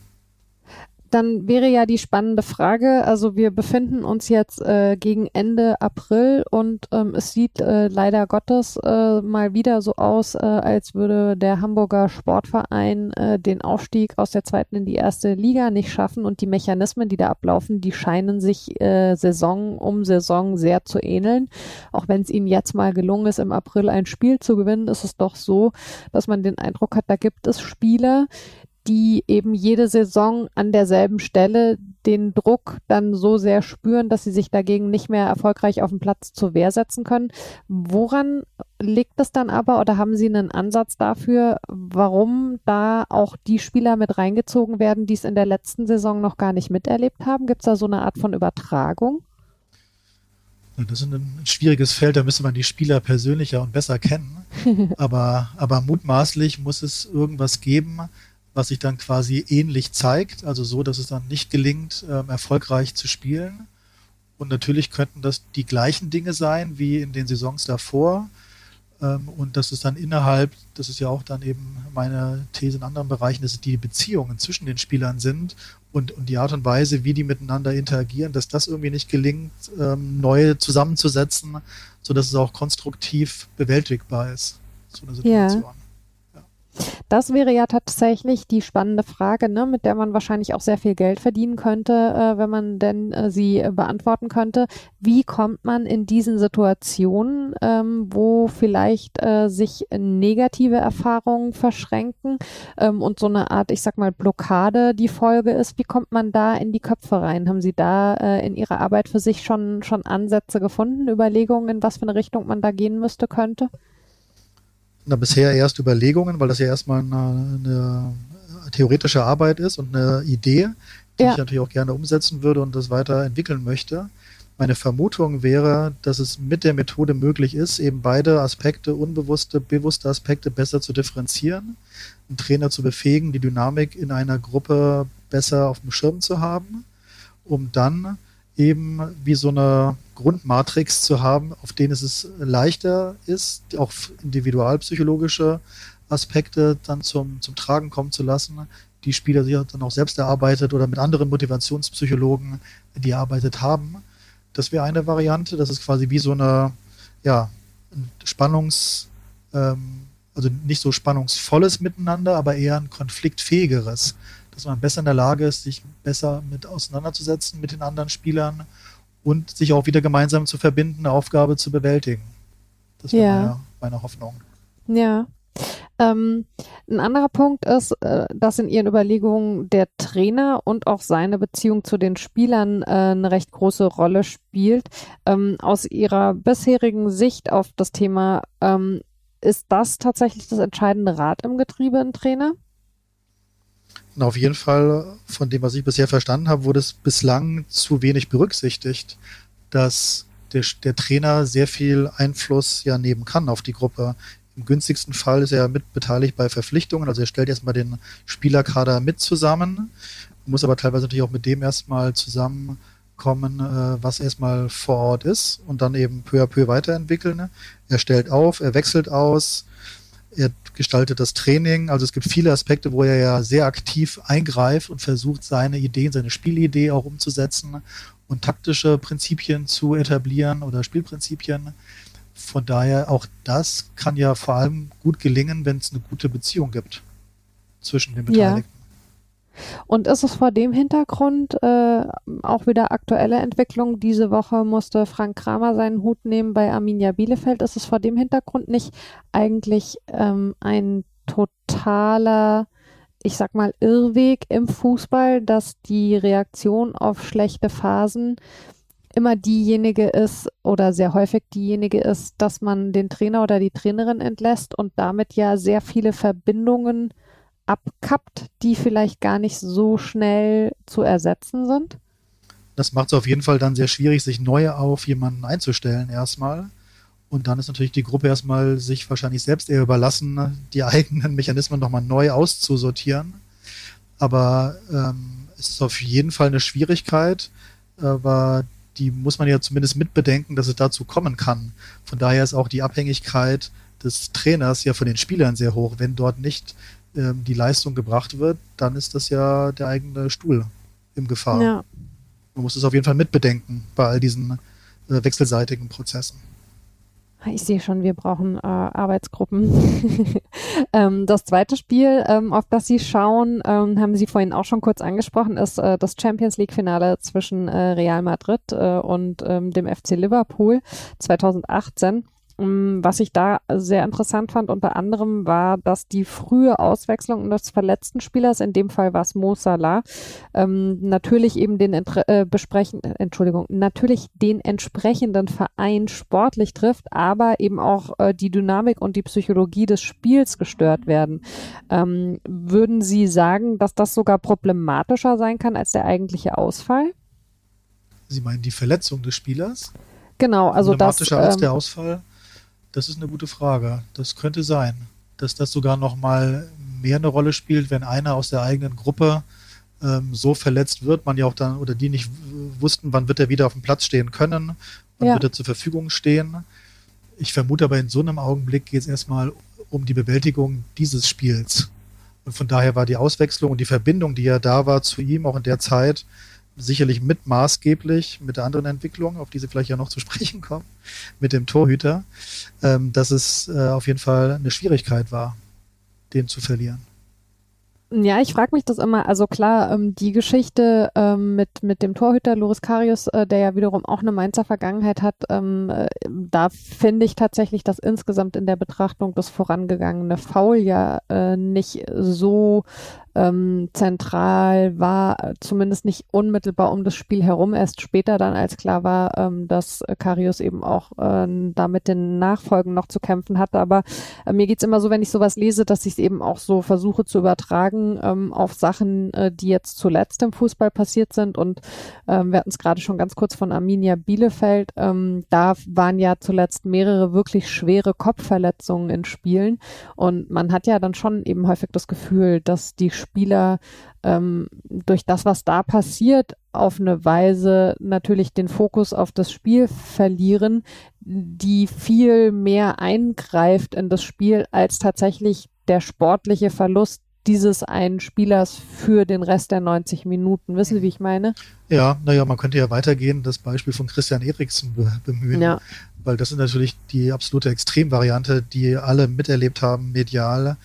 dann wäre ja die spannende Frage, also wir befinden uns jetzt äh, gegen Ende April und ähm, es sieht äh, leider Gottes äh, mal wieder so aus, äh, als würde der Hamburger Sportverein äh, den Aufstieg aus der zweiten in die erste Liga nicht schaffen und die Mechanismen, die da ablaufen, die scheinen sich äh, Saison um Saison sehr zu ähneln. Auch wenn es ihnen jetzt mal gelungen ist, im April ein Spiel zu gewinnen, ist es doch so, dass man den Eindruck hat, da gibt es Spieler, die eben jede Saison an derselben Stelle den Druck dann so sehr spüren, dass sie sich dagegen nicht mehr erfolgreich auf dem Platz zur Wehr setzen können. Woran liegt das dann aber oder haben Sie einen Ansatz dafür, warum da auch die Spieler mit reingezogen werden, die es in der letzten Saison noch gar nicht miterlebt haben? Gibt es da so eine Art von Übertragung? Das ist ein schwieriges Feld, da müsste man die Spieler persönlicher und besser kennen. aber, aber mutmaßlich muss es irgendwas geben, was sich dann quasi ähnlich zeigt, also so, dass es dann nicht gelingt, ähm, erfolgreich zu spielen. Und natürlich könnten das die gleichen Dinge sein wie in den Saisons davor. Ähm, und dass es dann innerhalb, das ist ja auch dann eben meine These in anderen Bereichen, dass es die Beziehungen zwischen den Spielern sind und, und die Art und Weise, wie die miteinander interagieren, dass das irgendwie nicht gelingt, ähm, neu zusammenzusetzen, sodass es auch konstruktiv bewältigbar ist, so eine Situation. Ja. Das wäre ja tatsächlich die spannende Frage, ne, mit der man wahrscheinlich auch sehr viel Geld verdienen könnte, äh, wenn man denn äh, sie äh, beantworten könnte. Wie kommt man in diesen Situationen, ähm, wo vielleicht äh, sich negative Erfahrungen verschränken ähm, und so eine Art, ich sag mal, Blockade die Folge ist? Wie kommt man da in die Köpfe rein? Haben Sie da äh, in Ihrer Arbeit für sich schon, schon Ansätze gefunden, Überlegungen, in was für eine Richtung man da gehen müsste, könnte? Na, bisher erst Überlegungen, weil das ja erstmal eine, eine theoretische Arbeit ist und eine Idee, die ja. ich natürlich auch gerne umsetzen würde und das weiterentwickeln möchte. Meine Vermutung wäre, dass es mit der Methode möglich ist, eben beide Aspekte, unbewusste, bewusste Aspekte besser zu differenzieren, einen Trainer zu befähigen, die Dynamik in einer Gruppe besser auf dem Schirm zu haben, um dann eben wie so eine Grundmatrix zu haben, auf denen es leichter ist, auch individualpsychologische Aspekte dann zum, zum Tragen kommen zu lassen, die Spieler sich dann auch selbst erarbeitet oder mit anderen Motivationspsychologen, die erarbeitet haben. Das wäre eine Variante. Das ist quasi wie so eine, ja, ein Spannungs, ähm, also nicht so spannungsvolles Miteinander, aber eher ein konfliktfähigeres dass man besser in der Lage ist, sich besser mit auseinanderzusetzen mit den anderen Spielern und sich auch wieder gemeinsam zu verbinden, eine Aufgabe zu bewältigen. Das wäre ja. meine, meine Hoffnung. Ja. Ähm, ein anderer Punkt ist, äh, dass in Ihren Überlegungen der Trainer und auch seine Beziehung zu den Spielern äh, eine recht große Rolle spielt. Ähm, aus Ihrer bisherigen Sicht auf das Thema, ähm, ist das tatsächlich das entscheidende Rad im Getriebe, ein Trainer? Und auf jeden Fall, von dem, was ich bisher verstanden habe, wurde es bislang zu wenig berücksichtigt, dass der, der Trainer sehr viel Einfluss ja nehmen kann auf die Gruppe. Im günstigsten Fall ist er mitbeteiligt bei Verpflichtungen, also er stellt erstmal den Spielerkader mit zusammen, muss aber teilweise natürlich auch mit dem erstmal zusammenkommen, äh, was erstmal vor Ort ist und dann eben peu à peu weiterentwickeln. Er stellt auf, er wechselt aus, er gestaltet das Training. Also es gibt viele Aspekte, wo er ja sehr aktiv eingreift und versucht, seine Ideen, seine Spielidee auch umzusetzen und taktische Prinzipien zu etablieren oder Spielprinzipien. Von daher auch das kann ja vor allem gut gelingen, wenn es eine gute Beziehung gibt zwischen den Beteiligten. Ja. Und ist es vor dem Hintergrund äh, auch wieder aktuelle Entwicklung? Diese Woche musste Frank Kramer seinen Hut nehmen bei Arminia Bielefeld. Ist es vor dem Hintergrund nicht eigentlich ähm, ein totaler, ich sag mal, Irrweg im Fußball, dass die Reaktion auf schlechte Phasen immer diejenige ist oder sehr häufig diejenige ist, dass man den Trainer oder die Trainerin entlässt und damit ja sehr viele Verbindungen abkappt, die vielleicht gar nicht so schnell zu ersetzen sind? Das macht es auf jeden Fall dann sehr schwierig, sich neu auf jemanden einzustellen erstmal. Und dann ist natürlich die Gruppe erstmal sich wahrscheinlich selbst eher überlassen, die eigenen Mechanismen nochmal neu auszusortieren. Aber ähm, es ist auf jeden Fall eine Schwierigkeit, aber die muss man ja zumindest mitbedenken, dass es dazu kommen kann. Von daher ist auch die Abhängigkeit des Trainers ja von den Spielern sehr hoch. Wenn dort nicht ähm, die Leistung gebracht wird, dann ist das ja der eigene Stuhl im Gefahr. Ja. Man muss es auf jeden Fall mitbedenken bei all diesen äh, wechselseitigen Prozessen. Ich sehe schon, wir brauchen äh, Arbeitsgruppen. ähm, das zweite Spiel, ähm, auf das Sie schauen, ähm, haben Sie vorhin auch schon kurz angesprochen, ist äh, das Champions League-Finale zwischen äh, Real Madrid äh, und ähm, dem FC Liverpool 2018. Mm, was ich da sehr interessant fand, unter anderem war, dass die frühe Auswechslung des verletzten Spielers, in dem Fall war es Mo Salah, ähm, natürlich eben den äh, besprechen, Entschuldigung, natürlich den entsprechenden Verein sportlich trifft, aber eben auch äh, die Dynamik und die Psychologie des Spiels gestört werden. Ähm, würden Sie sagen, dass das sogar problematischer sein kann als der eigentliche Ausfall? Sie meinen die Verletzung des Spielers? Genau, also das. Problematischer als ähm, der Ausfall? Das ist eine gute Frage. Das könnte sein, dass das sogar noch mal mehr eine Rolle spielt, wenn einer aus der eigenen Gruppe ähm, so verletzt wird, man ja auch dann oder die nicht wussten, wann wird er wieder auf dem Platz stehen können, wann ja. wird er zur Verfügung stehen. Ich vermute aber in so einem Augenblick geht es erstmal um die Bewältigung dieses Spiels. Und von daher war die Auswechslung und die Verbindung, die ja da war zu ihm, auch in der Zeit, sicherlich mit maßgeblich mit der anderen Entwicklung, auf die Sie vielleicht ja noch zu sprechen kommen, mit dem Torhüter, ähm, dass es äh, auf jeden Fall eine Schwierigkeit war. den zu verlieren. Ja, ich frage mich das immer. Also klar, ähm, die Geschichte ähm, mit, mit dem Torhüter Loris Karius, äh, der ja wiederum auch eine Mainzer Vergangenheit hat, ähm, äh, da finde ich tatsächlich, dass insgesamt in der Betrachtung das vorangegangene Foul ja äh, nicht so ähm, zentral war, zumindest nicht unmittelbar um das Spiel herum, erst später dann, als klar war, ähm, dass Karius eben auch äh, da mit den Nachfolgen noch zu kämpfen hatte. Aber äh, mir geht's immer so, wenn ich sowas lese, dass ich es eben auch so versuche zu übertragen ähm, auf Sachen, äh, die jetzt zuletzt im Fußball passiert sind. Und ähm, wir hatten es gerade schon ganz kurz von Arminia Bielefeld. Ähm, da waren ja zuletzt mehrere wirklich schwere Kopfverletzungen in Spielen. Und man hat ja dann schon eben häufig das Gefühl, dass die Spieler ähm, durch das, was da passiert, auf eine Weise natürlich den Fokus auf das Spiel verlieren, die viel mehr eingreift in das Spiel als tatsächlich der sportliche Verlust dieses einen Spielers für den Rest der 90 Minuten. Wissen Sie, wie ich meine? Ja, naja, man könnte ja weitergehen, das Beispiel von Christian Eriksen be bemühen, ja. weil das ist natürlich die absolute Extremvariante, die alle miterlebt haben, medial,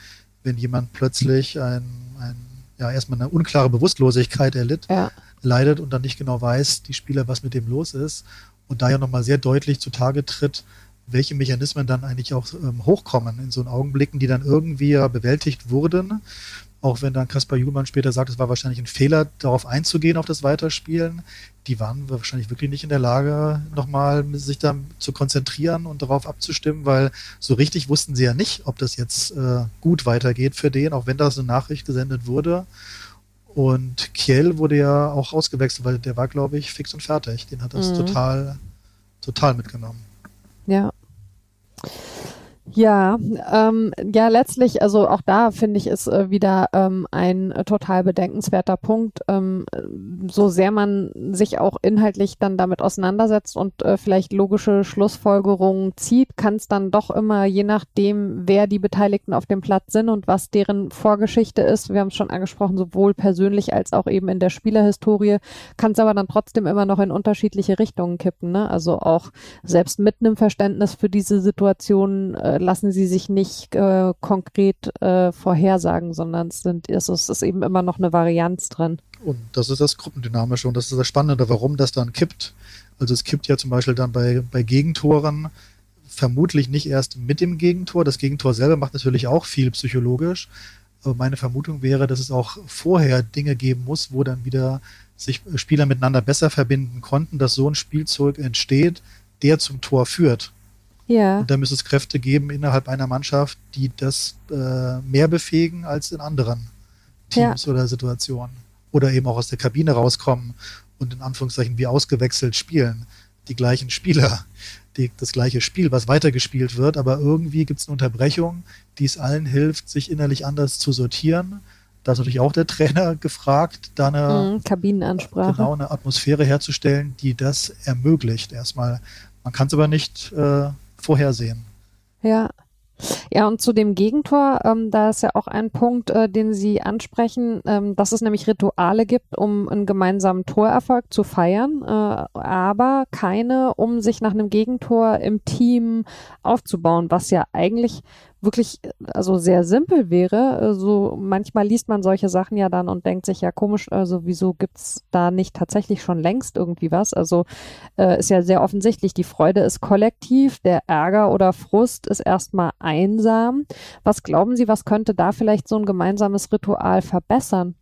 wenn jemand plötzlich ein ein, ja, erstmal eine unklare Bewusstlosigkeit erlitt, ja. leidet und dann nicht genau weiß, die Spieler, was mit dem los ist. Und da ja nochmal sehr deutlich zutage tritt, welche Mechanismen dann eigentlich auch ähm, hochkommen in so Augenblicken, die dann irgendwie ja bewältigt wurden auch wenn dann Kaspar Juhlmann später sagt, es war wahrscheinlich ein Fehler, darauf einzugehen, auf das Weiterspielen, die waren wahrscheinlich wirklich nicht in der Lage, nochmal sich da zu konzentrieren und darauf abzustimmen, weil so richtig wussten sie ja nicht, ob das jetzt äh, gut weitergeht für den, auch wenn das eine Nachricht gesendet wurde. Und Kiel wurde ja auch ausgewechselt, weil der war, glaube ich, fix und fertig. Den hat das mhm. total, total mitgenommen. Ja. Ja, ähm, ja, letztlich, also auch da finde ich es äh, wieder ähm, ein äh, total bedenkenswerter Punkt, ähm, so sehr man sich auch inhaltlich dann damit auseinandersetzt und äh, vielleicht logische Schlussfolgerungen zieht, kann es dann doch immer, je nachdem, wer die Beteiligten auf dem Platz sind und was deren Vorgeschichte ist, wir haben es schon angesprochen, sowohl persönlich als auch eben in der Spielerhistorie, kann es aber dann trotzdem immer noch in unterschiedliche Richtungen kippen. Ne? Also auch selbst mit einem Verständnis für diese Situation äh, lassen sie sich nicht äh, konkret äh, vorhersagen, sondern es, sind, es ist eben immer noch eine Varianz drin. Und das ist das Gruppendynamische und das ist das Spannende, warum das dann kippt. Also es kippt ja zum Beispiel dann bei, bei Gegentoren vermutlich nicht erst mit dem Gegentor. Das Gegentor selber macht natürlich auch viel psychologisch. Aber meine Vermutung wäre, dass es auch vorher Dinge geben muss, wo dann wieder sich Spieler miteinander besser verbinden konnten, dass so ein Spielzeug entsteht, der zum Tor führt. Ja. Und da müsste es Kräfte geben innerhalb einer Mannschaft, die das äh, mehr befähigen als in anderen Teams ja. oder Situationen. Oder eben auch aus der Kabine rauskommen und in Anführungszeichen wie ausgewechselt spielen. Die gleichen Spieler, die, das gleiche Spiel, was weitergespielt wird, aber irgendwie gibt es eine Unterbrechung, die es allen hilft, sich innerlich anders zu sortieren. Da ist natürlich auch der Trainer gefragt, da eine, mhm, Kabinenansprache. Genau, eine Atmosphäre herzustellen, die das ermöglicht. Erstmal. Man kann es aber nicht äh, vorhersehen. Ja. Ja, und zu dem Gegentor, ähm, da ist ja auch ein Punkt, äh, den Sie ansprechen, ähm, dass es nämlich Rituale gibt, um einen gemeinsamen Torerfolg zu feiern, äh, aber keine, um sich nach einem Gegentor im Team aufzubauen, was ja eigentlich wirklich also sehr simpel wäre. So manchmal liest man solche Sachen ja dann und denkt sich ja komisch, also wieso gibt's da nicht tatsächlich schon längst irgendwie was? Also äh, ist ja sehr offensichtlich, die Freude ist kollektiv, der Ärger oder Frust ist erstmal einsam. Was glauben Sie, was könnte da vielleicht so ein gemeinsames Ritual verbessern?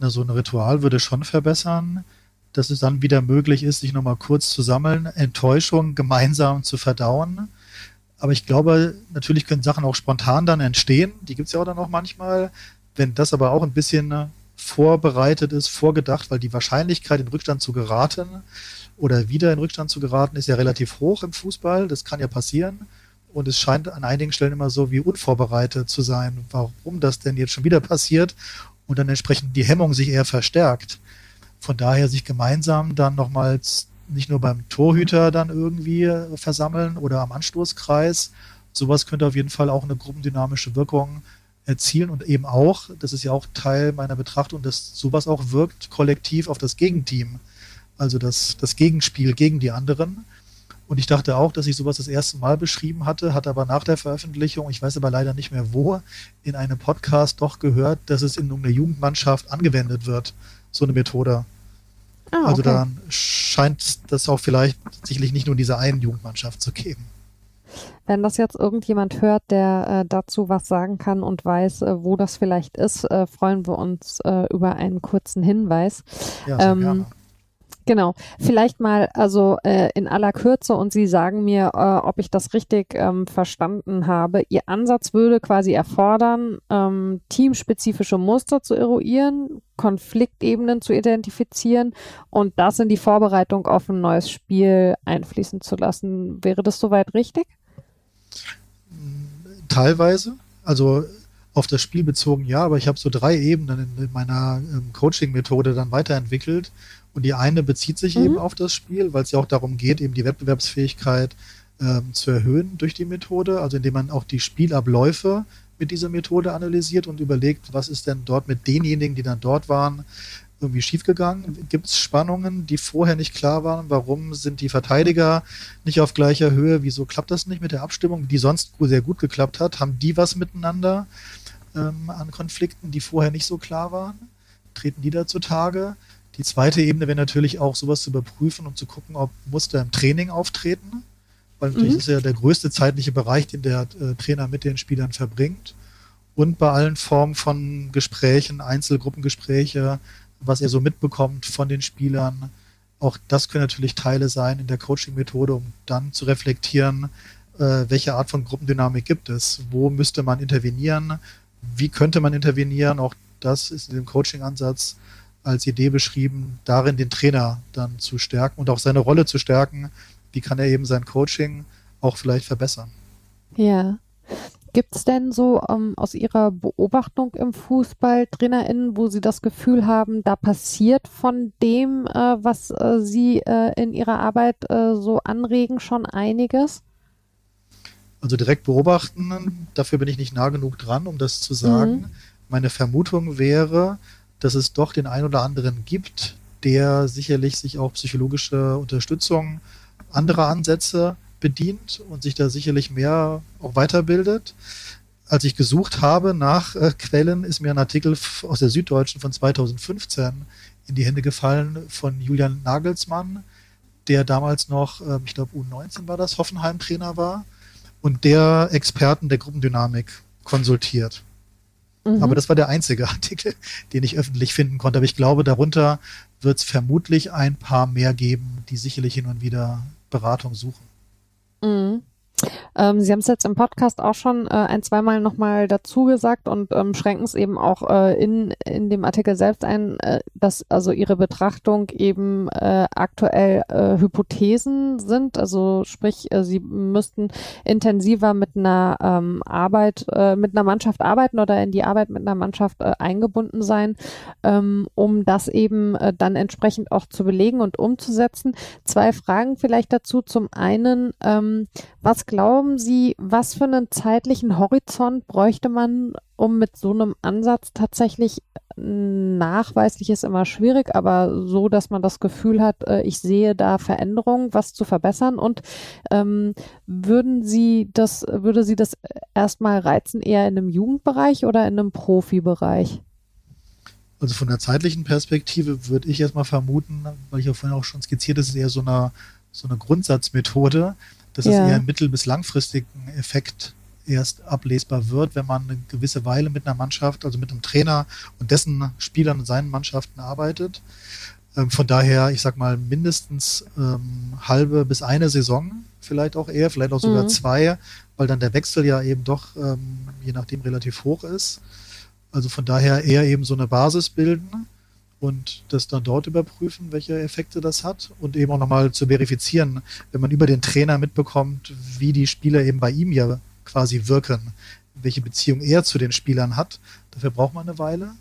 Na, so ein Ritual würde schon verbessern, dass es dann wieder möglich ist, sich nochmal kurz zu sammeln, Enttäuschung gemeinsam zu verdauen aber ich glaube, natürlich können Sachen auch spontan dann entstehen. Die gibt es ja auch dann auch manchmal. Wenn das aber auch ein bisschen äh, vorbereitet ist, vorgedacht, weil die Wahrscheinlichkeit, in Rückstand zu geraten oder wieder in Rückstand zu geraten, ist ja relativ hoch im Fußball. Das kann ja passieren. Und es scheint an einigen Stellen immer so wie unvorbereitet zu sein, warum das denn jetzt schon wieder passiert und dann entsprechend die Hemmung sich eher verstärkt. Von daher sich gemeinsam dann nochmals nicht nur beim Torhüter dann irgendwie äh, versammeln oder am Anstoßkreis. Sowas könnte auf jeden Fall auch eine gruppendynamische Wirkung erzielen und eben auch, das ist ja auch Teil meiner Betrachtung, dass sowas auch wirkt kollektiv auf das Gegenteam, also das, das Gegenspiel gegen die anderen. Und ich dachte auch, dass ich sowas das erste Mal beschrieben hatte, hatte aber nach der Veröffentlichung, ich weiß aber leider nicht mehr wo, in einem Podcast doch gehört, dass es in einer Jugendmannschaft angewendet wird, so eine Methode. Ah, also okay. dann scheint das auch vielleicht sicherlich nicht nur in dieser einen Jugendmannschaft zu geben. Wenn das jetzt irgendjemand hört, der äh, dazu was sagen kann und weiß, äh, wo das vielleicht ist, äh, freuen wir uns äh, über einen kurzen Hinweis. Ja, sehr ähm, gerne. Genau. Vielleicht mal, also äh, in aller Kürze und Sie sagen mir, äh, ob ich das richtig ähm, verstanden habe. Ihr Ansatz würde quasi erfordern, ähm, teamspezifische Muster zu eruieren, Konfliktebenen zu identifizieren und das in die Vorbereitung auf ein neues Spiel einfließen zu lassen. Wäre das soweit richtig? Teilweise. Also auf das Spiel bezogen ja, aber ich habe so drei Ebenen in, in meiner ähm, Coaching-Methode dann weiterentwickelt. Und die eine bezieht sich mhm. eben auf das Spiel, weil es ja auch darum geht, eben die Wettbewerbsfähigkeit ähm, zu erhöhen durch die Methode, also indem man auch die Spielabläufe mit dieser Methode analysiert und überlegt, was ist denn dort mit denjenigen, die dann dort waren, irgendwie schiefgegangen? Gibt es Spannungen, die vorher nicht klar waren? Warum sind die Verteidiger nicht auf gleicher Höhe? Wieso klappt das nicht mit der Abstimmung, die sonst sehr gut geklappt hat? Haben die was miteinander ähm, an Konflikten, die vorher nicht so klar waren? Treten die da zutage? Die zweite Ebene wäre natürlich auch, sowas zu überprüfen und zu gucken, ob Muster im Training auftreten. Weil natürlich mhm. ist ja der größte zeitliche Bereich, den der äh, Trainer mit den Spielern verbringt. Und bei allen Formen von Gesprächen, Einzelgruppengespräche, was er so mitbekommt von den Spielern. Auch das können natürlich Teile sein in der Coaching-Methode, um dann zu reflektieren, äh, welche Art von Gruppendynamik gibt es, wo müsste man intervenieren, wie könnte man intervenieren. Auch das ist in dem Coaching-Ansatz als Idee beschrieben, darin den Trainer dann zu stärken und auch seine Rolle zu stärken. Wie kann er eben sein Coaching auch vielleicht verbessern? Ja. Gibt es denn so ähm, aus Ihrer Beobachtung im Fußball TrainerInnen, wo Sie das Gefühl haben, da passiert von dem, äh, was äh, Sie äh, in Ihrer Arbeit äh, so anregen, schon einiges? Also direkt beobachten, dafür bin ich nicht nah genug dran, um das zu sagen. Mhm. Meine Vermutung wäre, dass es doch den einen oder anderen gibt, der sicherlich sich auch psychologische Unterstützung anderer Ansätze bedient und sich da sicherlich mehr auch weiterbildet. Als ich gesucht habe nach äh, Quellen, ist mir ein Artikel aus der Süddeutschen von 2015 in die Hände gefallen von Julian Nagelsmann, der damals noch, äh, ich glaube U19 war das, Hoffenheim-Trainer war und der Experten der Gruppendynamik konsultiert. Mhm. Aber das war der einzige Artikel, den ich öffentlich finden konnte. Aber ich glaube, darunter wird es vermutlich ein paar mehr geben, die sicherlich hin und wieder Beratung suchen. Ähm, Sie haben es jetzt im Podcast auch schon äh, ein, zweimal nochmal dazu gesagt und ähm, schränken es eben auch äh, in, in dem Artikel selbst ein, äh, dass also Ihre Betrachtung eben äh, aktuell äh, Hypothesen sind. Also sprich, äh, Sie müssten intensiver mit einer ähm, Arbeit, äh, mit einer Mannschaft arbeiten oder in die Arbeit mit einer Mannschaft äh, eingebunden sein, ähm, um das eben äh, dann entsprechend auch zu belegen und umzusetzen. Zwei Fragen vielleicht dazu. Zum einen, ähm, was glauben Sie, was für einen zeitlichen Horizont bräuchte man, um mit so einem Ansatz tatsächlich nachweislich ist immer schwierig, aber so, dass man das Gefühl hat, äh, ich sehe da Veränderungen, was zu verbessern und ähm, würden Sie das, würde Sie das erstmal reizen, eher in einem Jugendbereich oder in einem Profibereich? Also von der zeitlichen Perspektive würde ich erstmal vermuten, weil ich auch vorhin auch schon skizziert, das ist eher so eine, so eine Grundsatzmethode, dass ja. es eher mittel- bis langfristigen Effekt erst ablesbar wird, wenn man eine gewisse Weile mit einer Mannschaft, also mit einem Trainer und dessen Spielern und seinen Mannschaften arbeitet. Ähm, von daher, ich sag mal, mindestens ähm, halbe bis eine Saison, vielleicht auch eher, vielleicht auch sogar mhm. zwei, weil dann der Wechsel ja eben doch, ähm, je nachdem, relativ hoch ist. Also von daher eher eben so eine Basis bilden und das dann dort überprüfen, welche Effekte das hat und eben auch nochmal zu verifizieren, wenn man über den Trainer mitbekommt, wie die Spieler eben bei ihm ja quasi wirken, welche Beziehung er zu den Spielern hat. Dafür braucht man eine Weile.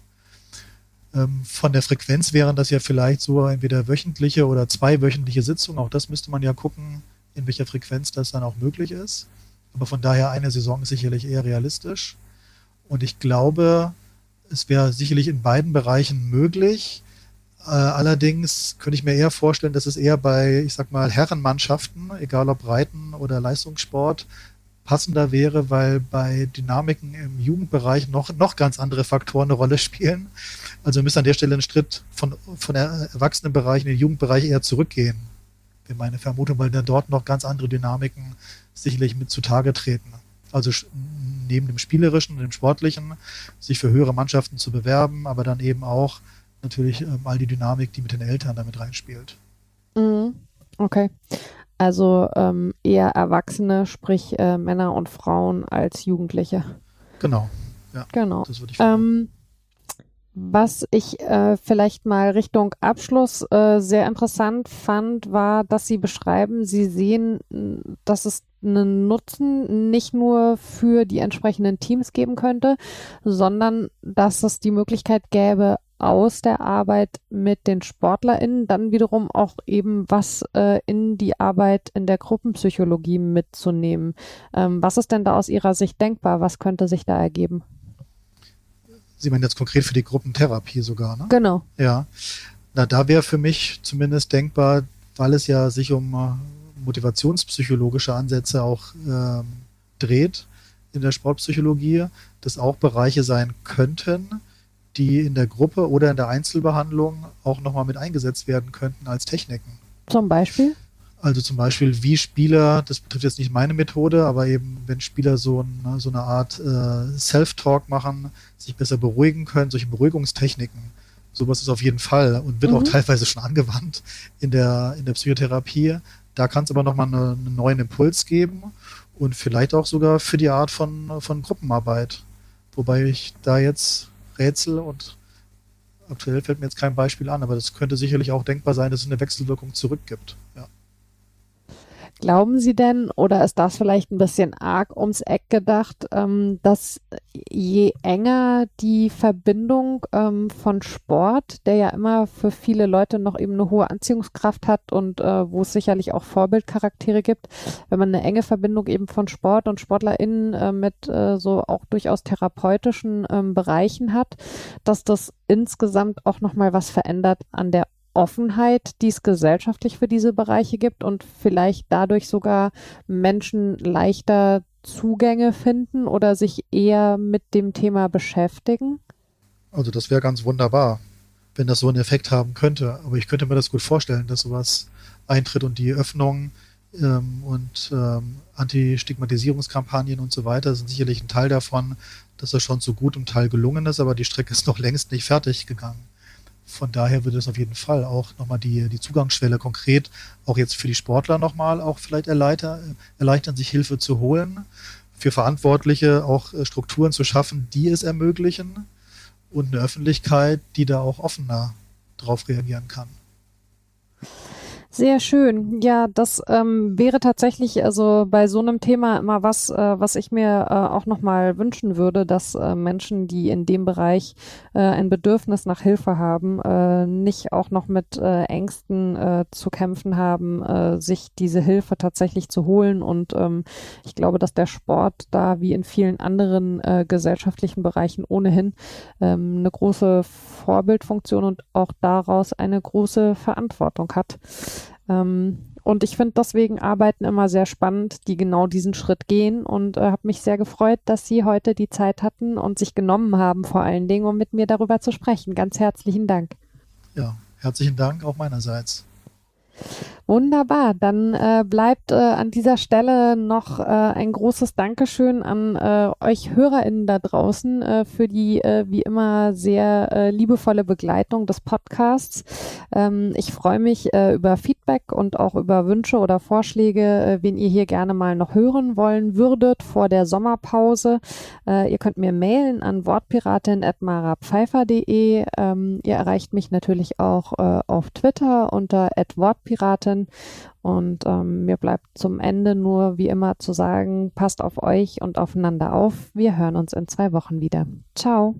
Ähm, von der Frequenz wären das ja vielleicht so entweder wöchentliche oder zweiwöchentliche Sitzungen. Auch das müsste man ja gucken, in welcher Frequenz das dann auch möglich ist. Aber von daher eine Saison ist sicherlich eher realistisch. Und ich glaube, es wäre sicherlich in beiden Bereichen möglich, Äh, allerdings könnte ich mir eher vorstellen, dass es eher bei, ich sag mal, Herrenmannschaften, egal ob Reiten oder Leistungssport, passender wäre, weil bei Dynamiken im Jugendbereich noch, noch ganz andere Faktoren eine Rolle spielen. Also müssen an der Stelle einen Schritt von, von Erwachsenenbereich in den Jugendbereich eher zurückgehen. Wäre meine Vermutung, weil dann dort noch ganz andere Dynamiken sicherlich mit zutage treten. Also neben dem Spielerischen und dem Sportlichen, sich für höhere Mannschaften zu bewerben, aber dann eben auch natürlich ähm, all die Dynamik, die mit den Eltern damit reinspielt. Mhm. Okay. Also ähm, eher Erwachsene, sprich äh, Männer und Frauen als Jugendliche. Genau. Ja, genau. Das würde ich ähm, was ich äh, vielleicht mal Richtung Abschluss äh, sehr interessant fand, war, dass Sie beschreiben, Sie sehen, dass es einen Nutzen nicht nur für die entsprechenden Teams geben könnte, sondern dass es die Möglichkeit gäbe, aus der Arbeit mit den SportlerInnen dann wiederum auch eben was äh, in die Arbeit in der Gruppenpsychologie mitzunehmen. Ähm, was ist denn da aus Ihrer Sicht denkbar? Was könnte sich da ergeben? Sie meinen jetzt konkret für die Gruppentherapie sogar, ne? Genau. Ja. Na, da wäre für mich zumindest denkbar, weil es ja sich um äh, motivationspsychologische Ansätze auch ähm, dreht in der Sportpsychologie, dass auch Bereiche sein könnten, die in der Gruppe oder in der Einzelbehandlung auch nochmal mit eingesetzt werden könnten als Techniken. Zum Beispiel? Also zum Beispiel, wie Spieler, das betrifft jetzt nicht meine Methode, aber eben, wenn Spieler so, ein, so eine Art äh, Self-Talk machen, sich besser beruhigen können, solche Beruhigungstechniken. Sowas ist auf jeden Fall und wird mhm. auch teilweise schon angewandt in der, in der Psychotherapie. Da kann es aber nochmal eine, einen neuen Impuls geben und vielleicht auch sogar für die Art von, von Gruppenarbeit. Wobei ich da jetzt Rätsel und aktuell fällt mir jetzt kein Beispiel an, aber das könnte sicherlich auch denkbar sein, dass es eine Wechselwirkung zurückgibt. Glauben Sie denn, oder ist das vielleicht ein bisschen arg ums Eck gedacht, ähm, dass je enger die Verbindung ähm, von Sport, der ja immer für viele Leute noch eben eine hohe Anziehungskraft hat und äh, wo es sicherlich auch Vorbildcharaktere gibt, wenn man eine enge Verbindung eben von Sport und SportlerInnen äh, mit äh, so auch durchaus therapeutischen ähm, Bereichen hat, dass das insgesamt auch nochmal was verändert an der Offenheit, die es gesellschaftlich für diese Bereiche gibt und vielleicht dadurch sogar Menschen leichter Zugänge finden oder sich eher mit dem Thema beschäftigen? Also das wäre ganz wunderbar, wenn das so einen Effekt haben könnte. Aber ich könnte mir das gut vorstellen, dass sowas eintritt und die Öffnung ähm, und ähm, Anti-Stigmatisierungskampagnen und so weiter sind sicherlich ein Teil davon, dass das schon zu gutem Teil gelungen ist, aber die Strecke ist noch längst nicht fertig gegangen. Von daher würde es auf jeden Fall auch nochmal die, die Zugangsschwelle konkret auch jetzt für die Sportler nochmal auch vielleicht erleichtern, erleichtern, sich Hilfe zu holen, für Verantwortliche auch äh, Strukturen zu schaffen, die es ermöglichen und eine Öffentlichkeit, die da auch offener drauf reagieren kann. Sehr schön. Ja, das ähm, wäre tatsächlich also bei so einem Thema immer was, äh, was ich mir äh, auch nochmal wünschen würde, dass äh, Menschen, die in dem Bereich äh, ein Bedürfnis nach Hilfe haben, äh, nicht auch noch mit äh, Ängsten äh, zu kämpfen haben, äh, sich diese Hilfe tatsächlich zu holen. Und ähm, ich glaube, dass der Sport da wie in vielen anderen äh, gesellschaftlichen Bereichen ohnehin ähm, eine große Vorbildfunktion und auch daraus eine große Verantwortung hat. Ähm, und ich finde deswegen Arbeiten immer sehr spannend, die genau diesen Schritt gehen und äh, habe mich sehr gefreut, dass Sie heute die Zeit hatten und sich genommen haben, vor allen Dingen, um mit mir darüber zu sprechen. Ganz herzlichen Dank. Ja, herzlichen Dank auch meinerseits. Wunderbar, dann äh, bleibt äh, an dieser Stelle noch äh, ein großes Dankeschön an äh, euch HörerInnen da draußen äh, für die äh, wie immer sehr äh, liebevolle Begleitung des Podcasts. Ähm, ich freue mich äh, über Feedback und auch über Wünsche oder Vorschläge, äh, wen ihr hier gerne mal noch hören wollen würdet vor der Sommerpause. Äh, ihr könnt mir mailen an wortpiratin.marapfeifer.de. Ähm, ihr erreicht mich natürlich auch äh, auf Twitter unter wortpiratin können. Und ähm, mir bleibt zum Ende nur wie immer zu sagen, passt auf euch und aufeinander auf. Wir hören uns in zwei Wochen wieder. Ciao.